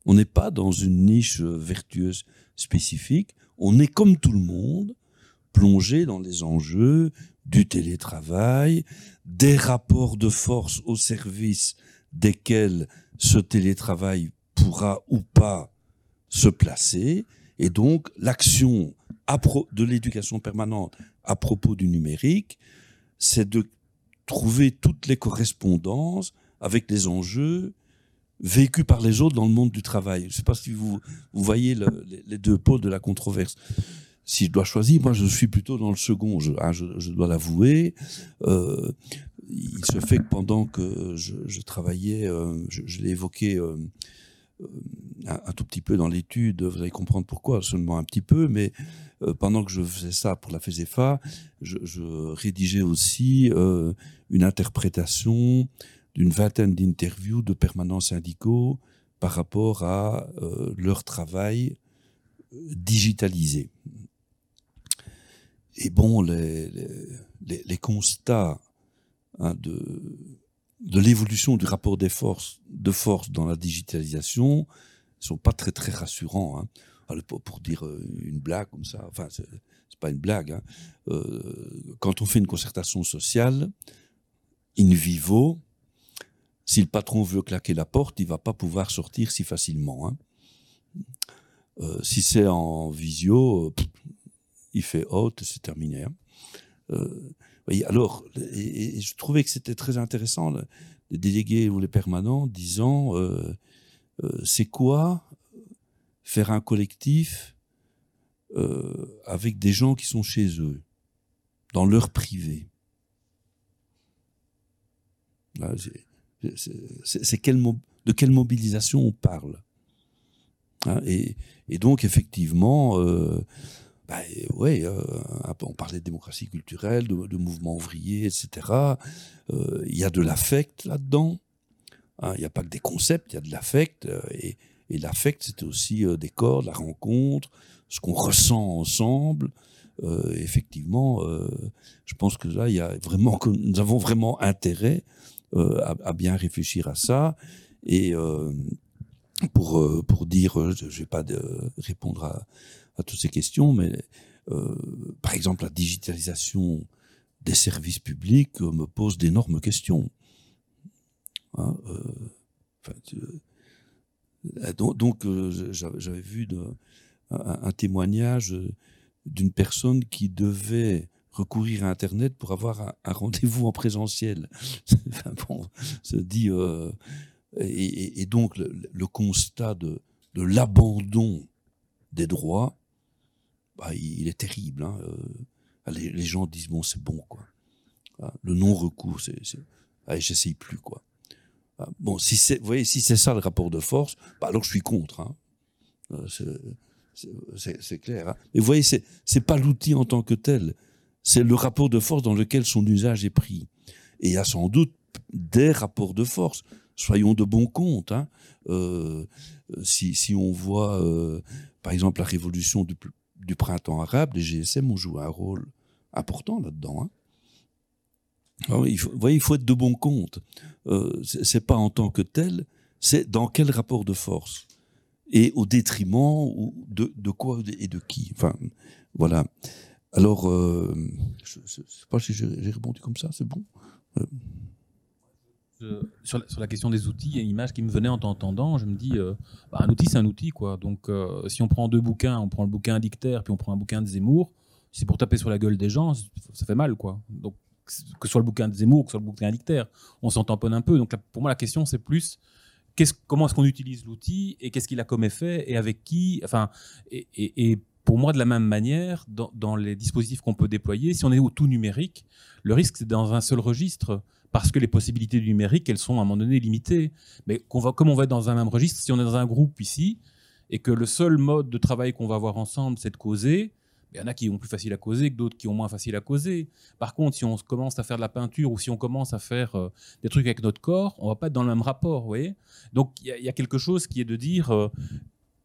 On n'est pas dans une niche vertueuse spécifique. On est comme tout le monde, plongé dans les enjeux du télétravail, des rapports de force au service desquels ce télétravail pourra ou pas se placer, et donc l'action de l'éducation permanente à propos du numérique, c'est de trouver toutes les correspondances avec les enjeux vécus par les autres dans le monde du travail. Je ne sais pas si vous, voyez les deux pôles de la controverse si je dois choisir, moi je suis plutôt dans le second, je, hein, dois l'avouer. Euh, il se fait que pendant que je, travaillais, euh, je, l'ai évoqué euh, un, tout petit peu dans l'étude, vous allez comprendre pourquoi, seulement un petit peu, mais pendant que je faisais ça pour la FESEFA, je, je rédigeais aussi une interprétation d'une vingtaine d'interviews de permanents syndicaux par rapport à leur travail digitalisé. Et bon, les, les, constats hein, de, de l'évolution du rapport des forces, de force dans la digitalisation sont pas très très rassurants. Hein. Pour, dire euh, une blague comme ça, enfin c'est pas une blague. Hein. Euh, quand on fait une concertation sociale, in vivo, si le patron veut claquer la porte, il va pas pouvoir sortir si facilement. Euh, si c'est en visio, il fait haute, c'est terminé. Hein. Euh, alors, je trouvais que c'était très intéressant, les délégués ou les permanents disant euh, euh, c'est quoi faire un collectif avec des gens qui sont chez eux, dans leur privé? C'est quelle, de quelle mobilisation on parle. Hein, et, donc, effectivement, bah, euh, on parlait de démocratie culturelle, de, de mouvement ouvrier, etc. Euh, il y a de l'affect là-dedans. Hein, il n'y a pas que des concepts, il y a de l'affect. Euh, et, l'affect, c'était aussi des corps, la rencontre, ce qu'on ressent ensemble. effectivement, je pense que là, il y a vraiment, que nous avons vraiment intérêt à, bien réfléchir à ça. Et pour, pour dire, je ne vais pas répondre à, à toutes ces questions, mais euh, par exemple la digitalisation des services publics euh, me pose d'énormes questions. Hein, euh, donc, j'avais vu un, témoignage d'une personne qui devait recourir à Internet pour avoir un, rendez-vous en présentiel. [LAUGHS] enfin, se dit et, donc le, constat de l'abandon des droits bah, il est terrible. Hein. Euh, les, gens disent bon, c'est bon quoi. Ah, le non-recours, allez, j'essaye plus quoi. Ah, bon, si c'est, vous c'est ça le rapport de force, bah, alors je suis contre. Hein. Euh, c'est, clair. Hein. Mais vous voyez, c'est, pas l'outil en tant que tel. C'est le rapport de force dans lequel son usage est pris. Et il y a sans doute des rapports de force. Soyons de bon compte. Hein. Euh, si, si, on voit, par exemple, la révolution du, du printemps arabe, les GSM ont joué un rôle important là-dedans. Hein. Ah il faut, vous voyez, il faut être de bon compte. Euh, c'est pas en tant que tel, c'est dans quel rapport de force? Et au détriment de, de quoi et de qui? Enfin, voilà. Alors, euh, je ne sais pas si j'ai répondu comme ça, c'est bon? Euh, sur, la, question des outils, il y une image qui me venait en t'entendant. Je me dis, euh, bah, un outil, c'est un outil. quoi. Donc, euh, si on prend deux bouquins, on prend le bouquin Dictaire, puis on prend un bouquin de Zemmour, c'est pour taper sur la gueule des gens, ça fait mal. quoi. Donc, que soit le bouquin de Zemmour, que soit le bouquin Dictaire, on s'en tamponne un peu. Donc, pour moi, la question, c'est plus comment est-ce qu'on utilise l'outil et qu'est-ce qu'il a comme effet et avec qui. Enfin, et, pour moi, de la même manière, dans, les dispositifs qu'on peut déployer, si on est au tout numérique, le risque, c'est dans un seul registre, parce que les possibilités du numérique, elles sont à un moment donné limitées. Mais comme on va être dans un même registre, si on est dans un groupe ici, et que le seul mode de travail qu'on va avoir ensemble, c'est de causer, il y en a qui ont plus facile à causer que d'autres qui ont moins facile à causer. Par contre, si on commence à faire de la peinture ou si on commence à faire euh, des trucs avec notre corps, on va pas être dans le même rapport, vous Donc il y, a quelque chose qui est de dire euh,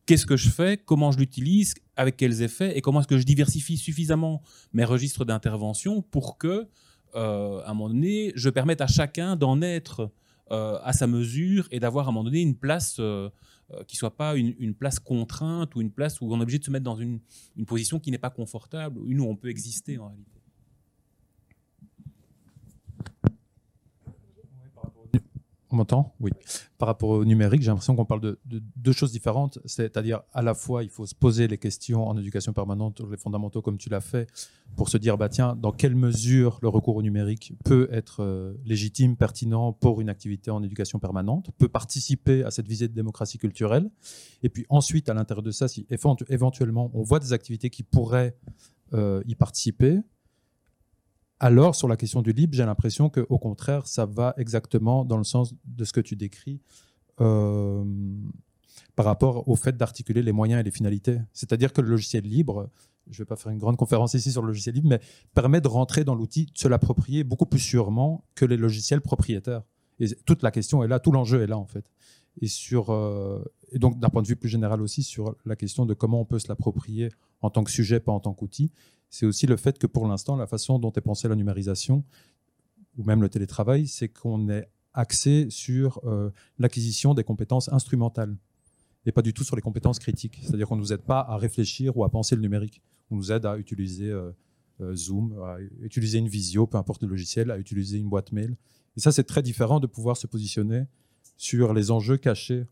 qu'est-ce que je fais, comment je l'utilise, avec quels effets et comment est-ce que je diversifie suffisamment mes registres d'intervention pour que, euh, à un moment donné, je permette à chacun d'en être à sa mesure et d'avoir à un moment donné une place euh, qui soit pas une, place contrainte ou une place où on est obligé de se mettre dans une, une position qui n'est pas confortable, une où on peut exister en réalité. On m'entend? Oui. Par rapport au numérique, j'ai l'impression qu'on parle de, deux choses différentes. C'est-à-dire, à la fois, il faut se poser les questions en éducation permanente les fondamentaux, comme tu l'as fait, pour se dire, bah, tiens, dans quelle mesure le recours au numérique peut être euh, légitime, pertinent pour une activité en éducation permanente, peut participer à cette visée de démocratie culturelle. Et puis ensuite, à l'intérieur de ça, si éventuellement on voit des activités qui pourraient euh, y participer, alors, sur la question du libre, j'ai l'impression qu'au contraire, ça va exactement dans le sens de ce que tu décris euh, par rapport au fait d'articuler les moyens et les finalités. C'est-à-dire que le logiciel libre, je ne vais pas faire une grande conférence ici sur le logiciel libre, mais permet de rentrer dans l'outil, de se l'approprier beaucoup plus sûrement que les logiciels propriétaires. Et toute la question est là, tout l'enjeu est là en fait. Et, sur, euh, donc d'un point de vue plus général aussi sur la question de comment on peut se l'approprier en tant que sujet, pas en tant qu'outil c'est aussi le fait que pour l'instant, la façon dont est pensée la numérisation, ou même le télétravail, c'est qu'on est axé sur euh, l'acquisition des compétences instrumentales et pas du tout sur les compétences critiques. C'est-à-dire qu'on ne nous aide pas à réfléchir ou à penser le numérique. On nous aide à utiliser euh, Zoom, à utiliser une visio, peu importe le logiciel, à utiliser une boîte mail. Et ça, c'est très différent de pouvoir se positionner sur les enjeux cachés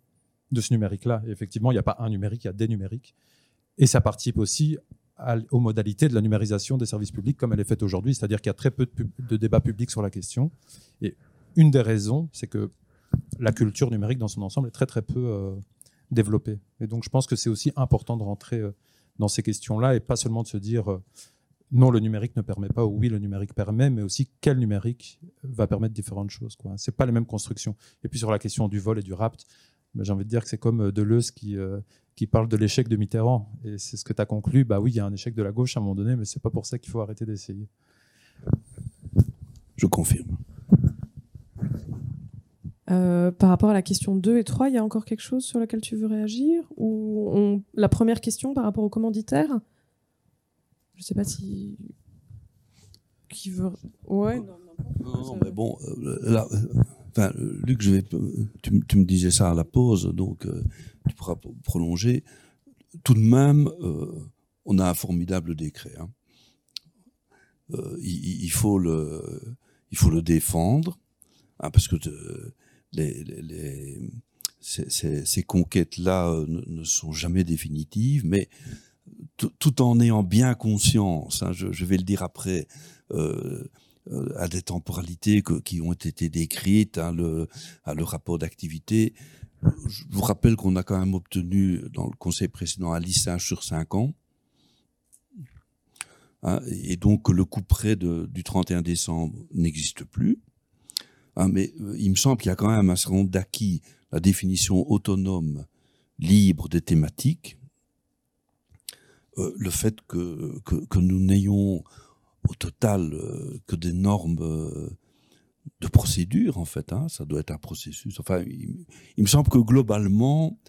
de ce numérique-là. effectivement, il n'y a pas un numérique, il y a des numériques. Et ça participe aussi aux modalités de la numérisation des services publics comme elle est faite aujourd'hui, c'est-à-dire qu'il y a très peu de, de débats publics sur la question. Et une des raisons, c'est que la culture numérique dans son ensemble est très très peu euh, développée. Et donc je pense que c'est aussi important de rentrer euh, dans ces questions-là et pas seulement de se dire euh, non, le numérique ne permet pas ou oui, le numérique permet, mais aussi quel numérique va permettre différentes choses. Ce n'est pas les mêmes constructions. Et puis sur la question du vol et du rapt, ben, j'ai envie de dire que c'est comme Deleuze qui, qui parle de l'échec de Mitterrand. Et c'est ce que tu as conclu. Bah oui, il y a un échec de la gauche à un moment donné, mais c'est pas pour ça qu'il faut arrêter d'essayer. Je confirme. Euh, par rapport à la question 2 et 3, il y a encore quelque chose sur lequel tu veux réagir? Ou la première question par rapport au commanditaire? Je ne sais pas si. Qui veut. Ouais, non, non, non mais bon, euh, là, euh, enfin, Luc, je vais, tu, tu, me disais ça à la pause, donc tu pourras prolonger. Tout de même, euh, on a un formidable décret. Hein. Euh, il, faut le, il faut le défendre, hein, parce que les, ces, conquêtes-là euh, ne, sont jamais définitives, mais tout en ayant bien conscience, hein, je, vais le dire après, à des temporalités qui ont été décrites, le, à le rapport d'activité, je vous rappelle qu'on a quand même obtenu dans le conseil précédent un lissage sur 5 ans. Hein, et donc le coup près du 31 décembre n'existe plus. Hein, mais euh, il me semble qu'il y a quand même un certain nombre d'acquis. La définition autonome, libre des thématiques. Euh, le fait que, que, nous n'ayons au total euh, que des normes de procédure en fait. Hein. Ça doit être un processus. Enfin, il, me semble que globalement,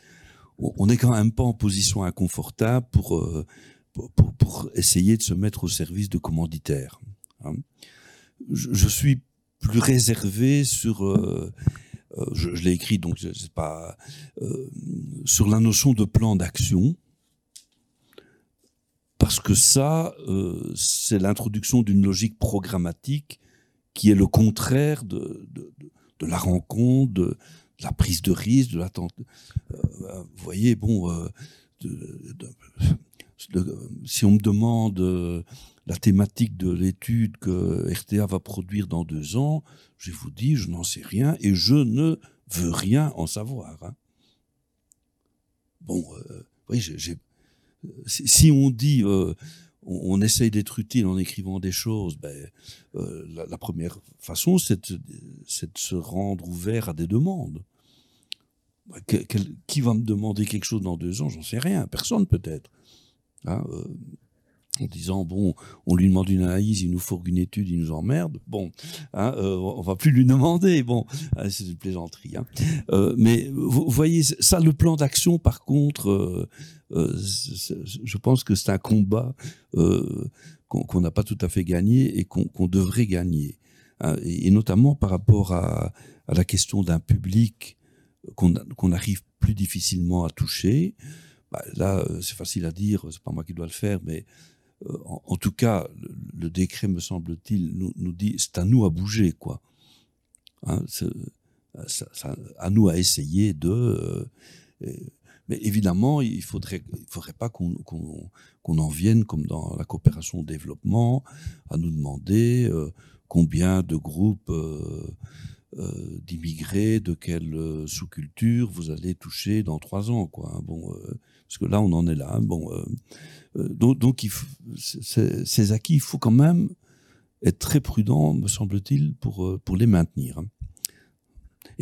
on n'est quand même pas en position inconfortable pour, euh, pour, essayer de se mettre au service de commanditaires. Hein. Je, suis plus réservé sur, euh, euh, je, l'ai écrit donc c'est pas sur la notion de plan d'action. Parce que ça, c'est l'introduction d'une logique programmatique qui est le contraire de, de, de la rencontre, de, la prise de risque, de l'attente. Euh, vous voyez, bon, euh, si on me demande euh, la thématique de l'étude que RTA va produire dans deux ans, je vous dis, je n'en sais rien et je ne veut rien en savoir. Hein. Bon, euh, oui, si on dit on, essaye d'être utile en écrivant des choses, ben, la, première façon, c'est de, se rendre ouvert à des demandes. qui va me demander quelque chose dans deux ans? J'en sais rien. Personne peut-être. Hein, en disant bon, on lui demande une analyse, il nous faut une étude, il nous emmerde. Bon, hein, euh, on va plus lui demander. Bon, ah, c'est une plaisanterie. Hein. Euh, mais vous, voyez, ça, le plan d'action, par contre, euh, je pense que c'est un combat qu'on n'a pas tout à fait gagné et qu'on devrait gagner. Hein, et, notamment par rapport à, la question d'un public qu'on arrive plus difficilement à toucher. Bah, là, c'est facile à dire, c'est pas moi qui dois le faire, mais euh, en, tout cas, le, décret, me semble-t-il, nous, dit c'est à nous à bouger, quoi. Hein, à nous à essayer de. Euh, mais évidemment, il il faudrait pas qu'on en vienne, comme dans la coopération au développement, à nous demander euh, combien de groupes d'immigrés, de quelle sous-culture vous allez toucher dans trois ans. Hein. Parce que là, on en est là. Hein. Euh, donc, ces acquis, il faut quand même être très prudent, me semble-t-il, pour, euh, pour les maintenir. Hein.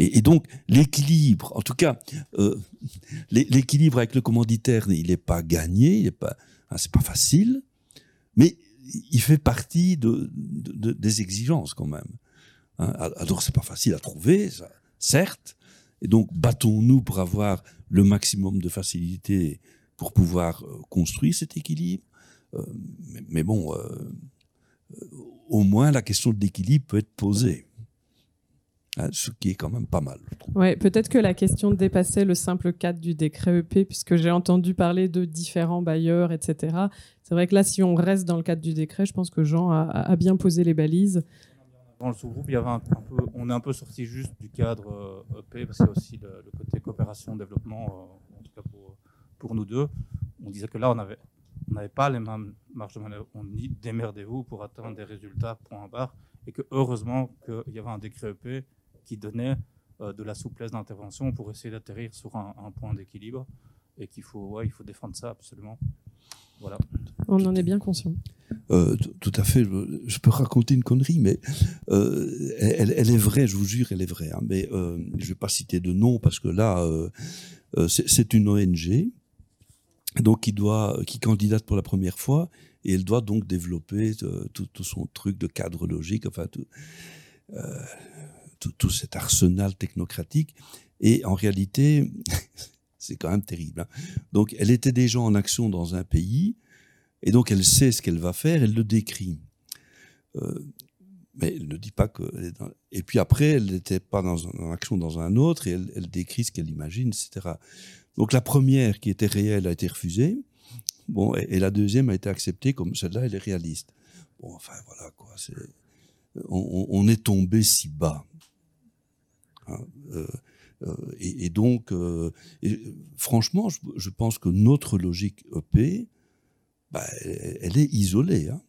Et, donc, l'équilibre, en tout cas, euh, l'équilibre avec le commanditaire, il n'est pas gagné, il n'est pas, hein, c'est pas facile, mais il fait partie de, des exigences quand même. Hein. Alors, c'est pas facile à trouver, certes, et donc battons-nous pour avoir le maximum de facilité pour pouvoir euh, construire cet équilibre. Euh, mais, bon, au moins la question de l'équilibre peut être posée. Hein, ce qui est quand même pas mal. Ouais, peut-être que la question dépassait le simple cadre du décret EP, puisque j'ai entendu parler de différents bailleurs, etc. C'est vrai que là, si on reste dans le cadre du décret, je pense que Jean a, bien posé les balises. Dans le sous-groupe, il y avait un, peu, on est un peu sorti juste du cadre EP, parce qu'il y a aussi le, le côté coopération, développement, en tout cas pour, pour nous deux, on disait que là, on n'avait on n'avait pas les mêmes marges de manœuvre. On dit démerdez-vous pour atteindre des résultats point barre et que heureusement qu'il y avait un décret EP qui donnait euh, de la souplesse d'intervention pour essayer d'atterrir sur un, point d'équilibre et qu'il faut, ouais, il faut défendre ça absolument. Voilà. On en est bien conscient. Euh, tout à fait. Je peux raconter une connerie, mais euh, elle, est vraie, je vous jure, elle est vraie. Hein. mais je ne vais pas citer de nom parce que là, c'est une ONG donc qui doit, qui candidate pour la première fois, et elle doit donc développer euh, tout, son truc de cadre logique, enfin euh, tout, cet arsenal technocratique. Et en réalité, [LAUGHS] c'est quand même terrible. Hein. Donc elle était déjà en action dans un pays, et donc elle sait ce qu'elle va faire, elle le décrit. Euh, mais elle ne dit pas que. Et puis après, elle n'était pas dans, en action dans un autre, et elle, décrit ce qu'elle imagine, etc. Donc la première qui était réelle a été refusée. Bon, et, la deuxième a été acceptée comme celle-là, elle est réaliste. Bon, enfin voilà quoi. on, est tombé si bas. Hein, euh, euh, et, donc, euh, franchement, je, pense que notre logique EP, bah, elle, est isolée. Hein.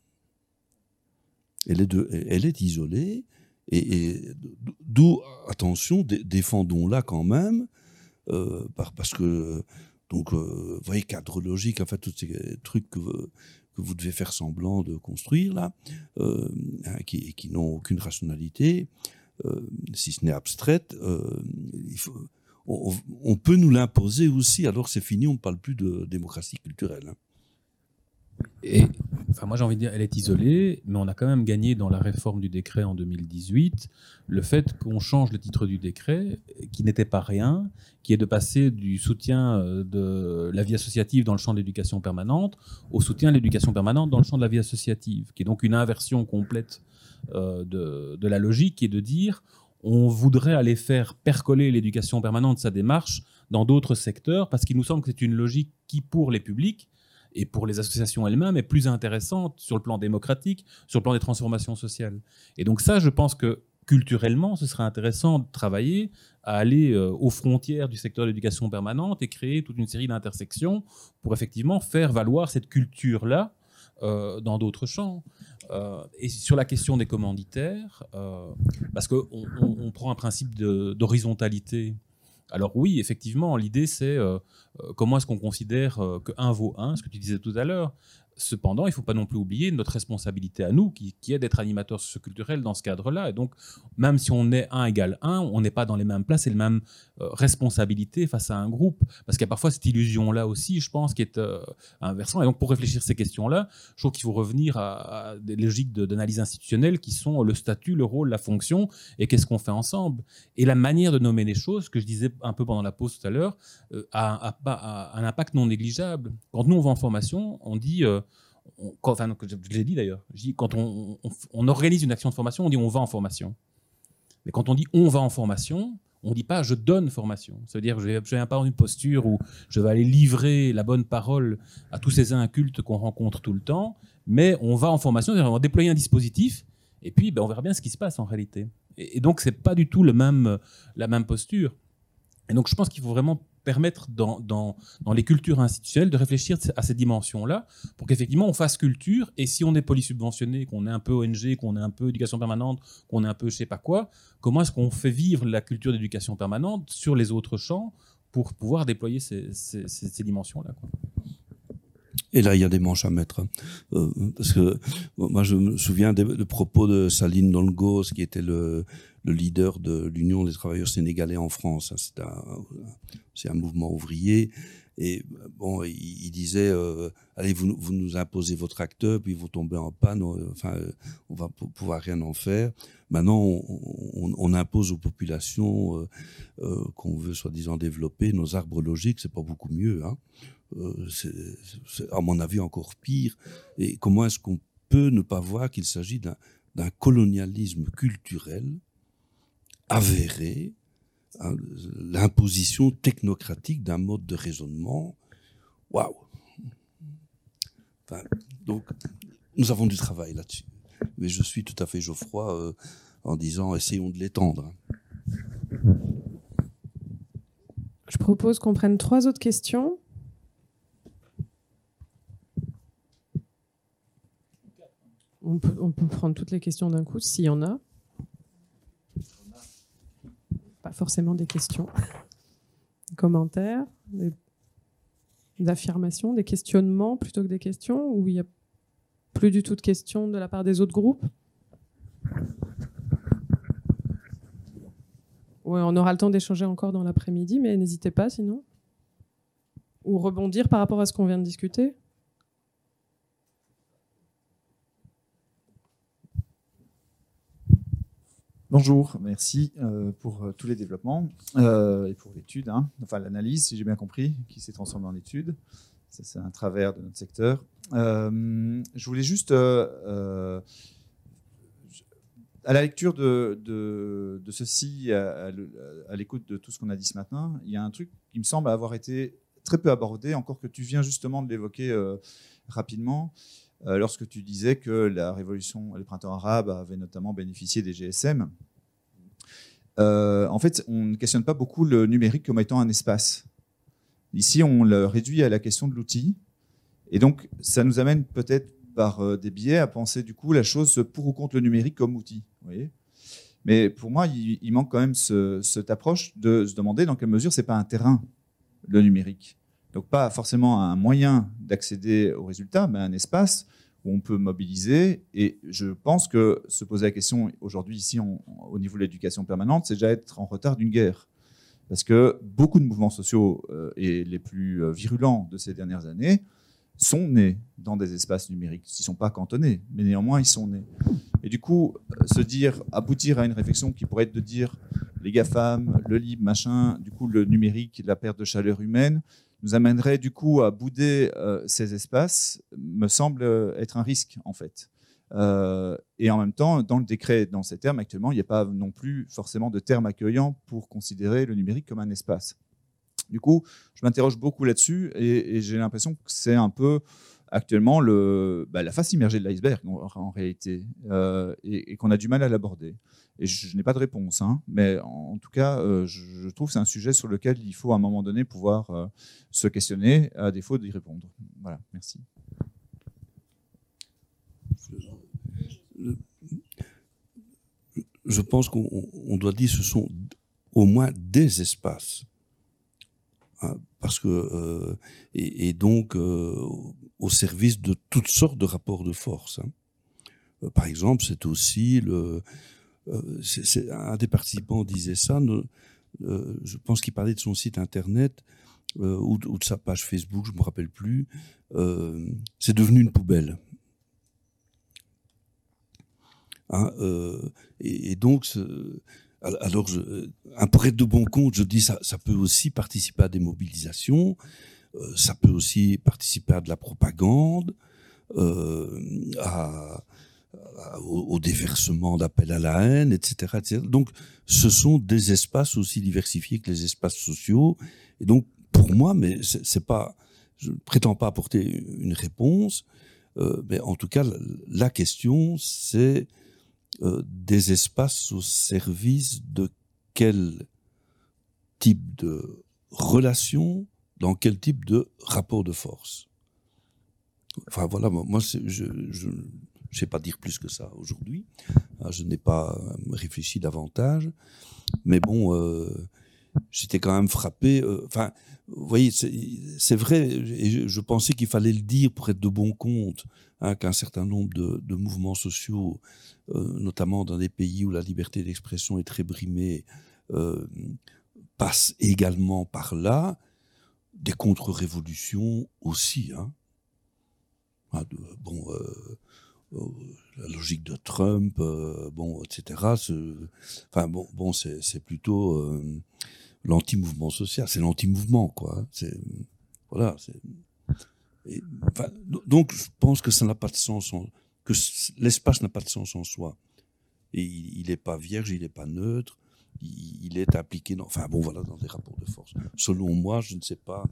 Elle, est elle est isolée. Et, d'où, attention, défendons-la quand même parce que donc, vous voyez, cadre logique, enfin, tous ces trucs que, vous devez faire semblant de construire, là, hein, qui n'ont aucune rationalité, si ce n'est abstraite, faut, on, peut nous l'imposer aussi, alors c'est fini, on ne parle plus de démocratie culturelle. Hein. Et enfin, moi j'ai envie de dire, elle est isolée, mais on a quand même gagné dans la réforme du décret en 2018 le fait qu'on change le titre du décret, qui n'était pas rien, qui est de passer du soutien euh, de la vie associative dans le champ de l'éducation permanente au soutien de l'éducation permanente dans le champ de la vie associative, qui est donc une inversion complète euh, de, la logique, est de dire on voudrait aller faire percoler l'éducation permanente, sa démarche, dans d'autres secteurs, parce qu'il nous semble que c'est une logique qui, pour les publics, et pour les associations elles-mêmes est plus intéressante sur le plan démocratique, sur le plan des transformations sociales. Et donc ça, je pense que culturellement, ce serait intéressant de travailler à aller euh, aux frontières du secteur de l'éducation permanente et créer toute une série d'intersections pour effectivement faire valoir cette culture-là dans d'autres champs. et sur la question des commanditaires, parce qu'on on, prend un principe d'horizontalité. Alors oui, effectivement, l'idée c'est comment est-ce qu'on considère que 1 vaut 1, ce que tu disais tout à l'heure. Cependant, il ne faut pas non plus oublier notre responsabilité à nous, qui, est d'être animateurs socioculturels dans ce cadre-là. Et donc, même si on est 1 égale 1, on n'est pas dans les mêmes places et les mêmes euh, responsabilités face à un groupe. Parce qu'il y a parfois cette illusion-là aussi, je pense, qui est euh. Et donc, pour réfléchir à ces questions-là, je trouve qu'il faut revenir à, des logiques d'analyse institutionnelle qui sont le statut, le rôle, la fonction et qu'est-ce qu'on fait ensemble. Et la manière de nommer les choses, que je disais un peu pendant la pause tout à l'heure, euh, a, un impact non négligeable. Quand nous, on va en formation, on dit quand, enfin, je l'ai dit d'ailleurs, quand on, organise une action de formation, on dit on va en formation. Mais quand on dit on va en formation, on ne dit pas je donne formation. Ça veut dire je viens pas dans une posture où je vais aller livrer la bonne parole à tous ces incultes qu'on rencontre tout le temps, mais on va en formation, on va déployer un dispositif, et puis ben, on verra bien ce qui se passe en réalité. Et, et donc, ce n'est pas du tout la même posture. Et donc, je pense qu'il faut vraiment permettre dans, dans, dans, les cultures institutionnelles de réfléchir à ces dimensions-là pour qu'effectivement on fasse culture. Et si on est polysubventionné, qu'on est un peu ONG, qu'on est un peu éducation permanente, qu'on est un peu je sais pas quoi, comment est-ce qu'on fait vivre la culture d'éducation permanente sur les autres champs pour pouvoir déployer ces, ces dimensions-là et là, il y a des manches à mettre. Hein. Euh, parce que moi, je me souviens des, propos de Saline Dongos, qui était le, le leader de l'Union des travailleurs sénégalais en France. Hein. C'est un, mouvement ouvrier. Et bon, il, disait, euh, allez, vous, vous, nous imposez votre acteur, puis vous tombez en panne, enfin, on va pouvoir rien en faire. Maintenant, on, impose aux populations euh, euh, qu'on veut soi-disant développer nos arbres logiques, c'est pas beaucoup mieux. Hein. C'est, à mon avis, encore pire. Et comment est-ce qu'on peut ne pas voir qu'il s'agit d'un, colonialisme culturel avéré Hein, l'imposition technocratique d'un mode de raisonnement? Waouh Donc, nous avons du travail là-dessus. Mais je suis tout à fait Geoffroy euh, en disant essayons de l'étendre. Je propose qu'on prenne trois autres questions. On peut, prendre toutes les questions d'un coup s'il y en a. forcément des questions, des [LAUGHS] commentaires, des, affirmations, des questionnements plutôt que des questions, ou il n'y a plus du tout de questions de la part des autres groupes? On aura le temps d'échanger encore dans l'après-midi, mais n'hésitez pas sinon. Ou rebondir par rapport à ce qu'on vient de discuter. Bonjour, merci euh, pour euh, tous les développements euh, et pour l'étude, hein. enfin l'analyse, si j'ai bien compris, qui s'est transformée en étude. C'est un travers de notre secteur. je voulais juste, à la lecture de, ceci, à l'écoute de tout ce qu'on a dit ce matin, il y a un truc qui me semble avoir été très peu abordé, encore que tu viens justement de l'évoquer rapidement. Euh, lorsque tu disais que la révolution, le printemps arabe avait notamment bénéficié des GSM. Euh, en fait, on ne questionne pas beaucoup le numérique comme étant un espace. Ici, on le réduit à la question de l'outil. Et donc, ça nous amène peut-être par euh, des biais à penser du coup la chose pour ou contre le numérique comme outil. Mais pour moi, il, manque quand même cette approche de se demander dans quelle mesure c'est pas un terrain, le numérique. Donc pas forcément un moyen d'accéder aux résultats, mais un espace où on peut mobiliser. Et je pense que se poser la question aujourd'hui ici au niveau de l'éducation permanente, c'est déjà être en retard d'une guerre. Parce que beaucoup de mouvements sociaux euh, et les plus euh, virulents de ces dernières années sont nés dans des espaces numériques. Ils ne sont pas cantonnés, mais néanmoins ils sont nés. Et du coup, euh, se dire, aboutir à une réflexion qui pourrait être de dire les GAFAM, le libre, machin, du coup le numérique, la perte de chaleur humaine, nous amènerait du coup à bouder euh, ces espaces me semble euh, être un risque en fait. Euh, et en même temps, dans le décret, dans ces termes, actuellement, il n'y a pas non plus forcément de termes accueillants pour considérer le numérique comme un espace. Du coup, je m'interroge beaucoup là-dessus et, j'ai l'impression que c'est un peu actuellement le, bah, la face immergée de l'iceberg en, réalité et qu'on a du mal à l'aborder. Et je, n'ai pas de réponse, hein, mais en, tout cas, euh, je, trouve que c'est un sujet sur lequel il faut à un moment donné pouvoir euh, se questionner, à défaut d'y répondre. Voilà, merci. je pense qu'on doit dire que ce sont au moins des espaces. Hein, parce que, euh, et, donc, au service de toutes sortes de rapports de force. Hein. Par exemple, c'est aussi le. Un des participants disait ça. je pense qu'il parlait de son site internet ou, de sa page Facebook, je me rappelle plus. c'est devenu une poubelle. Hein, et, donc, alors, un prêtre de bon compte, je dis ça, ça peut aussi participer à des mobilisations, euh, ça peut aussi participer à de la propagande, euh, à, au, déversement d'appels à la haine, etc., etc. Donc, ce sont des espaces aussi diversifiés que les espaces sociaux. Et donc, pour moi, mais c'est pas, je ne prétends pas apporter une réponse, euh, mais en tout cas, la question, c'est euh, des espaces au service de quel type de relation, dans quel type de rapport de force? Enfin voilà, moi je ne sais pas dire plus que ça aujourd'hui. Ah, je n'ai pas réfléchi davantage, mais bon, euh, j'étais quand même frappé. Euh, enfin, vous voyez, c'est vrai, et je, pensais qu'il fallait le dire pour être de bon compte, hein, qu'un certain nombre de, mouvements sociaux, euh, notamment dans des pays où la liberté d'expression est très brimée, euh, passent également par là, des contre-révolutions aussi. Hein. Ah, bon, la logique de Trump, bon, etc. Enfin, bon, bon c'est plutôt l'anti-mouvement social. C'est l'anti-mouvement, quoi. C'est voilà. donc, je pense que ça n'a pas de sens, que l'espace n'a pas de sens en soi. Et il n'est pas vierge, il n'est pas neutre, il, est appliqué dans, enfin bon, voilà, dans des rapports de force. Selon moi, je ne sais pas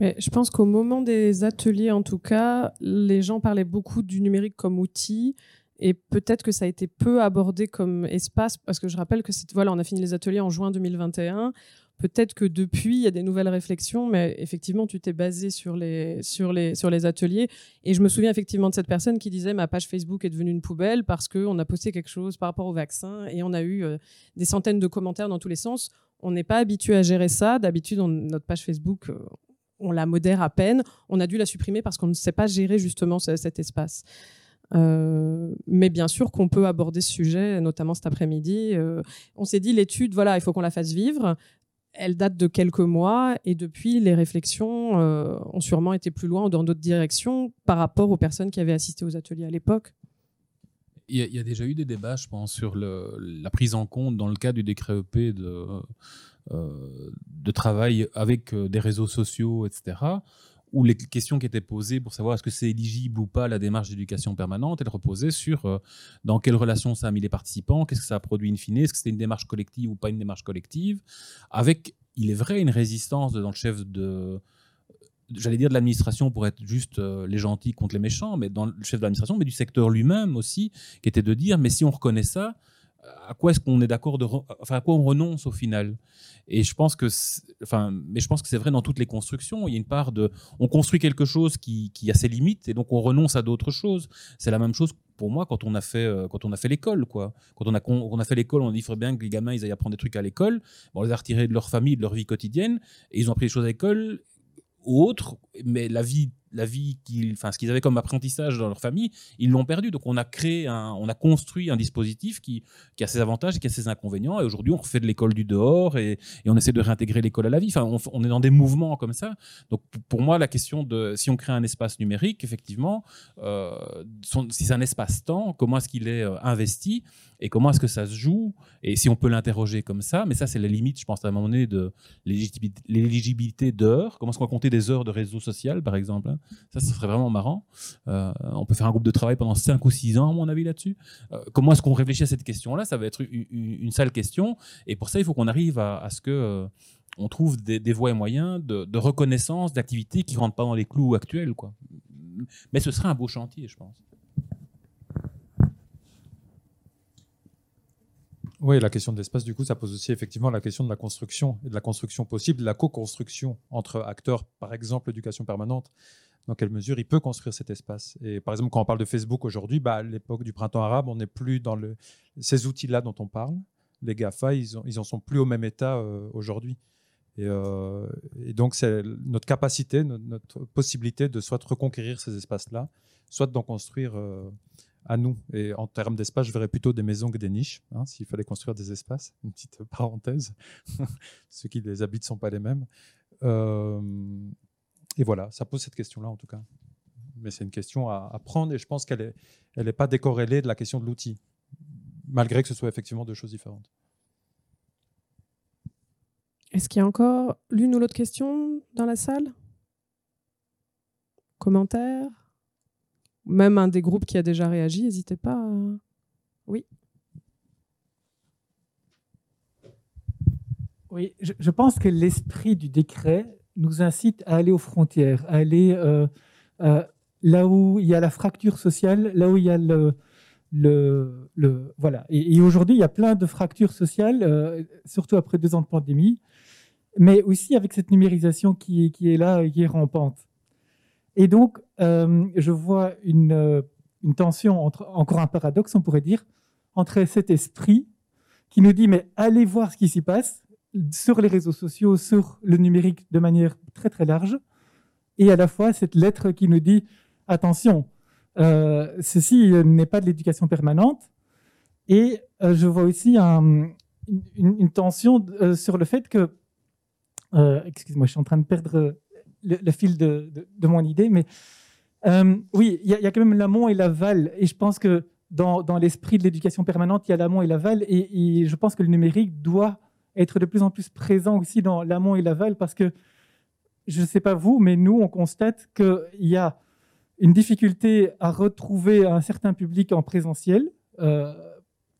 Je pense qu'au moment des ateliers, en tout cas, les gens parlaient beaucoup du numérique comme outil et peut-être que ça a été peu abordé comme espace, parce que je rappelle que voilà, on a fini les ateliers en juin 2021. Peut-être que depuis, il y a des nouvelles réflexions, mais effectivement, tu t'es basé sur les, sur, les, sur les ateliers. Et je me souviens effectivement de cette personne qui disait ma page Facebook est devenue une poubelle parce qu'on a posté quelque chose par rapport au vaccin et on a eu euh, des centaines de commentaires dans tous les sens. On n'est pas habitué à gérer ça. D'habitude, notre page Facebook, euh, on la modère à peine. On a dû la supprimer parce qu'on ne sait pas gérer justement cet espace. Euh, mais bien sûr qu'on peut aborder ce sujet, notamment cet après-midi. Euh, on s'est dit l'étude, voilà, il faut qu'on la fasse vivre. Elle date de quelques mois et depuis, les réflexions euh, ont sûrement été plus loin ou dans d'autres directions par rapport aux personnes qui avaient assisté aux ateliers à l'époque. Il y, a déjà eu des débats, je pense, sur la prise en compte dans le cas du décret EP de, de travail avec des réseaux sociaux, etc où les questions qui étaient posées pour savoir est-ce que c'est éligible ou pas la démarche d'éducation permanente, elles reposaient sur euh, dans quelle relation ça a mis les participants, qu'est-ce que ça a produit in fine, est-ce que c'était une démarche collective ou pas une démarche collective, avec, il est vrai, une résistance dans le chef de, j'allais dire de l'administration pour être juste euh, les gentils contre les méchants, mais dans le chef de l'administration, mais du secteur lui-même aussi, qui était de dire, mais si on reconnaît ça, à quoi est-ce qu'on est d'accord de, enfin à quoi on renonce au final? Et je pense que, enfin, mais je pense que c'est vrai dans toutes les constructions. Il y a une part de, on construit quelque chose qui, qui a ses limites et donc on renonce à d'autres choses. C'est la même chose pour moi quand on a fait, euh, quand on a fait l'école, quoi. Quand on a, on a fait l'école, on dit qu'il bien que les gamins ils aillent apprendre des trucs à l'école. on les a retirés de leur famille, de leur vie quotidienne, et ils ont appris des choses à l'école ou autres, mais la vie la vie qu'ils, enfin, ce qu'ils avaient comme apprentissage dans leur famille, ils l'ont perdu. Donc on a créé, un, on a construit un dispositif qui, qui a ses avantages et qui a ses inconvénients. Et aujourd'hui, on refait de l'école du dehors et, on essaie de réintégrer l'école à la vie. Enfin, on, est dans des mouvements comme ça. Donc pour moi, la question de si on crée un espace numérique, effectivement, euh, si c'est un espace-temps, comment est-ce qu'il est euh, investi et comment est-ce que ça se joue et si on peut l'interroger comme ça. Mais ça, c'est la limite, je pense, à un moment donné de l'éligibilité d'heures. Comment est-ce qu'on va compter des heures de réseau social, par exemple hein? Ça, ce serait vraiment marrant. Euh, on peut faire un groupe de travail pendant 5 ou 6 ans, à mon avis, là-dessus. Euh, comment est-ce qu'on réfléchit à cette question-là? Ça va être une, sale question. Et pour ça, il faut qu'on arrive à, ce que euh, on trouve des, voies et moyens de, reconnaissance d'activités qui ne rentrent pas dans les clous actuels. Quoi. Mais ce serait un beau chantier, je pense. Oui, la question de l'espace, du coup, ça pose aussi effectivement la question de la construction et de la construction possible, de la co-construction entre acteurs, par exemple l'éducation permanente. Dans quelle mesure il peut construire cet espace? Et par exemple, quand on parle de Facebook aujourd'hui, bah, à l'époque du printemps arabe, on n'est plus dans le... ces outils-là dont on parle. Les GAFA, ils, ont, en sont plus au même état euh, aujourd'hui. Et, euh, et, donc, c'est notre capacité, notre, notre, possibilité de soit reconquérir ces espaces-là, soit d'en construire euh, à nous. Et en termes d'espace, je verrais plutôt des maisons que des niches, hein, s'il fallait construire des espaces. Une petite [LAUGHS] parenthèse. [LAUGHS] Ceux qui les habitent ne sont pas les mêmes. Euh, et voilà, ça pose cette question-là en tout cas. Mais c'est une question à, prendre et je pense qu'elle n'est elle est pas décorrélée de la question de l'outil, malgré que ce soit effectivement deux choses différentes. Est-ce qu'il y a encore l'une ou l'autre question dans la salle? Commentaires même un des groupes qui a déjà réagi, n'hésitez pas. Oui. Oui, je, pense que l'esprit du décret nous incite à aller aux frontières, à aller euh, euh, là où il y a la fracture sociale, là où il y a le, le, le voilà. Et, et aujourd'hui, il y a plein de fractures sociales, euh, surtout après deux ans de pandémie, mais aussi avec cette numérisation qui, qui est là et qui est rampante. Et donc, euh, je vois une, euh, une, tension, entre, encore un paradoxe, on pourrait dire, entre cet esprit qui nous dit, mais allez voir ce qui s'y passe sur les réseaux sociaux, sur le numérique de manière très très large, et à la fois cette lettre qui nous dit, attention, euh, ceci n'est pas de l'éducation permanente, et je vois aussi un, une, tension sur le fait que, excuse-moi, je suis en train de perdre le, fil de, mon idée, mais euh, oui, il y, a quand même l'amont et l'aval, et je pense que dans, l'esprit de l'éducation permanente, il y a l'amont et l'aval, et, et, je pense que le numérique doit être de plus en plus présent aussi dans l'amont et l'aval, parce que je ne sais pas vous, mais nous, on constate qu'il y a une difficulté à retrouver un certain public en présentiel. Euh,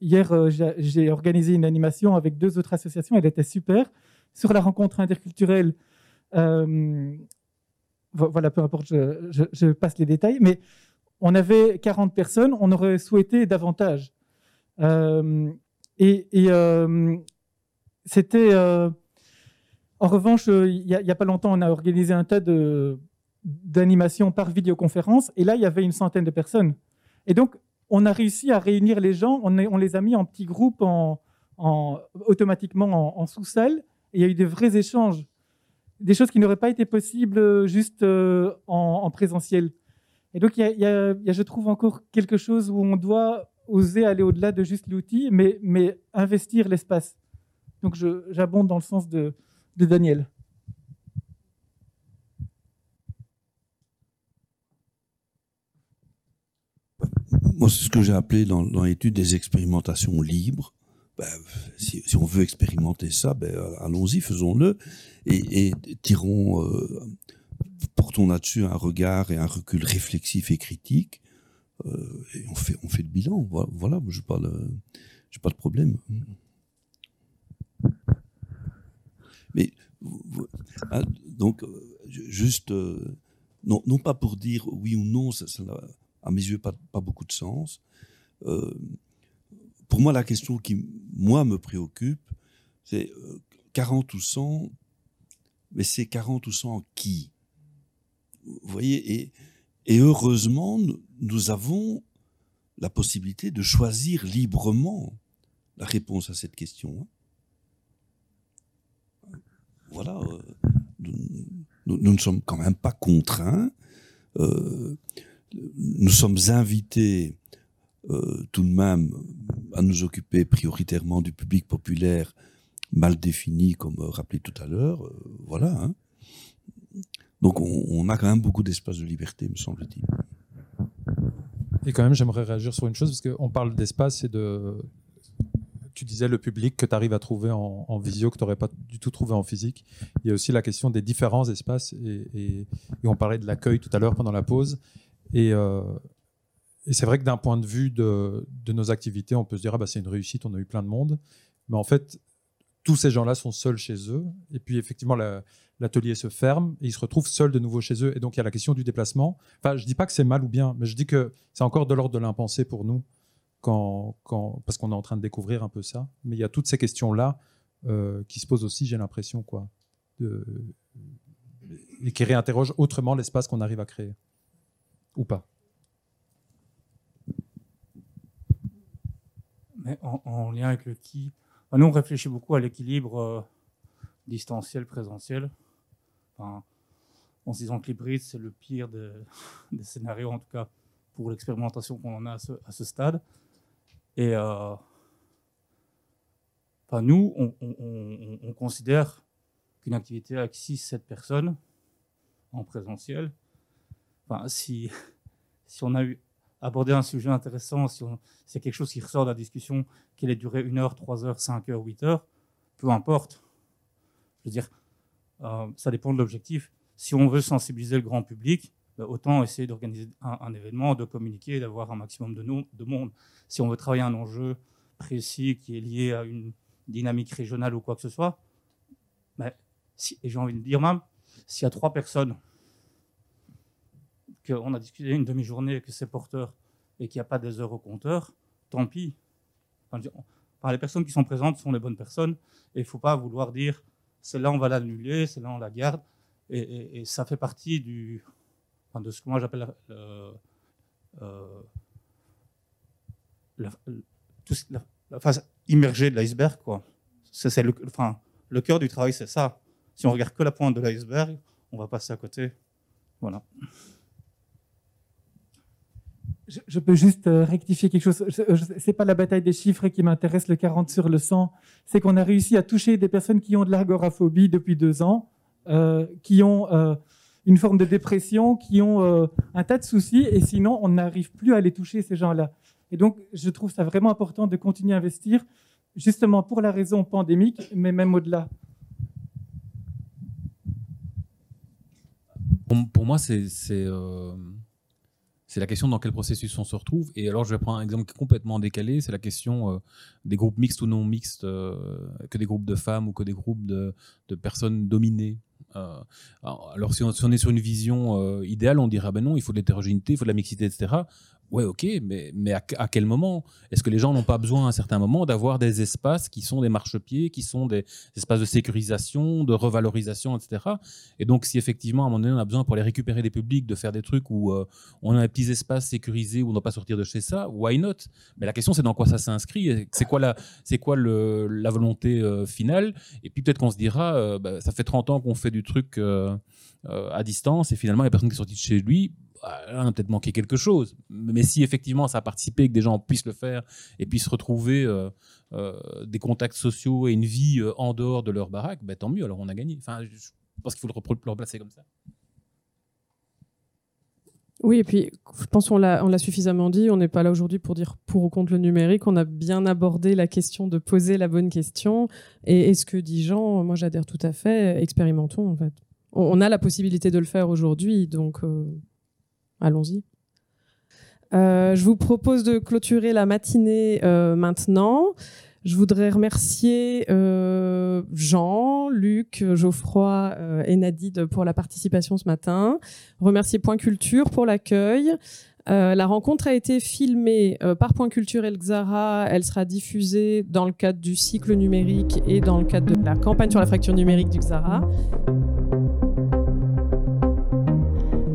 hier, euh, j'ai organisé une animation avec deux autres associations, elle était super, sur la rencontre interculturelle voilà, peu importe, je, passe les détails, mais on avait 40 personnes, on aurait souhaité davantage. Euh, et, euh, c'était. Euh, en revanche, il n'y a, pas longtemps, on a organisé un tas d'animations par vidéoconférence, et là, il y avait une centaine de personnes. Et donc, on a réussi à réunir les gens, on, les a mis en petits groupes, en, en, automatiquement en, en sous-salle, et il y a eu des vrais échanges des choses qui n'auraient pas été possibles euh, juste euh, en, en, présentiel. Et donc, il y, je trouve, encore quelque chose où on doit oser aller au-delà de juste l'outil, mais, investir l'espace. Donc, j'abonde dans le sens de, Daniel. Moi, c'est ce que j'ai appelé dans l'étude des expérimentations libres. Ben, si, si, on veut expérimenter ça, ben, allons-y, faisons-le et, et tirons, euh, portons là-dessus un regard et un recul réflexif et critique. Euh, et on fait, on fait le bilan. Voilà, je n'ai pas, pas de problème. Mais ah, donc, juste, euh, non, non pas pour dire oui ou non, ça n'a à mes yeux pas, pas beaucoup de sens. Euh, pour moi, la question qui, moi, me préoccupe, c'est 40 ou 100, mais c'est 40 ou 100 qui? Vous voyez et, et, heureusement, nous avons la possibilité de choisir librement la réponse à cette question. Voilà, euh, nous, nous, ne sommes quand même pas contraints. Euh, nous sommes invités euh, tout de même à nous occuper prioritairement du public populaire mal défini, comme euh, rappelé tout à l'heure. Euh, voilà. Hein. Donc on, a quand même beaucoup d'espace de liberté, me semble-t-il. Et quand même, j'aimerais réagir sur une chose, parce qu'on parle d'espace et de... Tu disais le public que tu arrives à trouver en, visio, que tu n'aurais pas du tout trouvé en physique. Il y a aussi la question des différents espaces, et, on parlait de l'accueil tout à l'heure pendant la pause. Et, euh, et c'est vrai que d'un point de vue de, nos activités, on peut se dire ah bah c'est une réussite, on a eu plein de monde. Mais en fait, tous ces gens-là sont seuls chez eux. Et puis effectivement, l'atelier se ferme et ils se retrouvent seuls de nouveau chez eux. Et donc il y a la question du déplacement. Enfin, je dis pas que c'est mal ou bien, mais je dis que c'est encore de l'ordre de l'impensé pour nous quand, quand, parce qu'on est en train de découvrir un peu ça. Mais il y a toutes ces questions-là euh, qui se posent aussi, j'ai l'impression, quoi, et qui réinterrogent autrement l'espace qu'on arrive à créer, ou pas. En, lien avec le qui, nous on réfléchit beaucoup à l'équilibre euh, distanciel-présentiel. En se disant que l'hybride, c'est le pire [LAUGHS] des scénarios, en tout cas pour l'expérimentation qu'on en a à ce, stade. Et euh, enfin, nous, on, considère qu'une activité avec 6-7 personnes en présentiel, enfin, si, [LAUGHS] si on a eu abordé un sujet intéressant, si c'est quelque chose qui ressort de la discussion, qu'il ait duré 1 heure, 3 heures, 5 heures, 8 heures, peu importe. Je veux dire, euh, ça dépend de l'objectif. Si on veut sensibiliser le grand public, ben, autant essayer d'organiser un, événement, de communiquer, d'avoir un maximum de, de, monde. Si on veut travailler un enjeu précis qui est lié à une dynamique régionale ou quoi que ce soit, ben, et j'ai envie de dire même, s'il y a trois personnes, qu'on a discuté une demi-journée, que c'est porteur et qu'il n'y a pas des heures au compteur, tant pis. Les personnes qui sont présentes sont les bonnes personnes et il ne faut pas vouloir dire celle-là on va l'annuler, celle-là on la garde. et, ça fait partie de ce que moi j'appelle euh, la, phase immergée de l'iceberg. C'est, le, le cœur du travail, c'est ça. Si on regarde que la pointe de l'iceberg, on va passer à côté. Voilà. Je, peux juste euh, rectifier quelque chose. C'est pas la bataille des chiffres qui m'intéresse, le 40 sur le 100. C'est qu'on a réussi à toucher des personnes qui ont de l'agoraphobie depuis deux ans, euh, qui ont une forme de dépression, qui ont euh, un tas de soucis, et sinon, on n'arrive plus à les toucher, ces gens-là. Et donc, je trouve ça vraiment important de continuer à investir, justement pour la raison pandémique, mais même au-delà. Pour, moi, c'est euh, c'est la question dans quel processus on se retrouve. Et alors, je vais prendre un exemple complètement décalé, c'est la question euh, des groupes mixtes ou non mixtes, que des groupes de femmes ou que des groupes de, personnes dominées euh, alors, si on, est sur une vision euh, idéale, on dirait ben non, il faut de l'hétérogénéité, il faut de la mixité, etc. Ouais, ok, mais, mais à, quel moment? Est-ce que les gens n'ont pas besoin à un certain moment d'avoir des espaces qui sont des marchepieds, qui sont des espaces de sécurisation, de revalorisation, etc. Et donc, si effectivement, à un moment donné, on a besoin pour les récupérer des publics, de faire des trucs où euh, on a des petits espaces sécurisés où on ne doit pas sortir de chez ça, why not? Mais la question, c'est dans quoi ça s'inscrit C'est quoi, la, c'est quoi le, la volonté euh, finale? Et puis peut-être qu'on se dira, euh, bah, ça fait 30 ans qu'on fait du truc à distance et finalement, il y a personne qui est sorti de chez lui on a peut-être manqué quelque chose. Mais si effectivement ça a participé, que des gens puissent le faire et puissent retrouver euh, euh, des contacts sociaux et une vie euh, en dehors de leur baraque, ben, tant mieux, alors on a gagné. Enfin, je pense qu'il faut le replacer comme ça. Oui, et puis je pense qu'on l'a suffisamment dit, on n'est pas là aujourd'hui pour dire pour ou contre le numérique, on a bien abordé la question de poser la bonne question. Et, et ce que dit Jean, moi j'adhère tout à fait, expérimentons en fait. On, a la possibilité de le faire aujourd'hui, donc Allons-y. Euh, je vous propose de clôturer la matinée euh, maintenant. Je voudrais remercier euh, Jean, Luc, Geoffroy et Nadide pour la participation ce matin. Remercier Point Culture pour l'accueil. la rencontre a été filmée par Point Culture El Xara. Elle sera diffusée dans le cadre du cycle numérique et dans le cadre de la campagne sur la fracture numérique du Xara.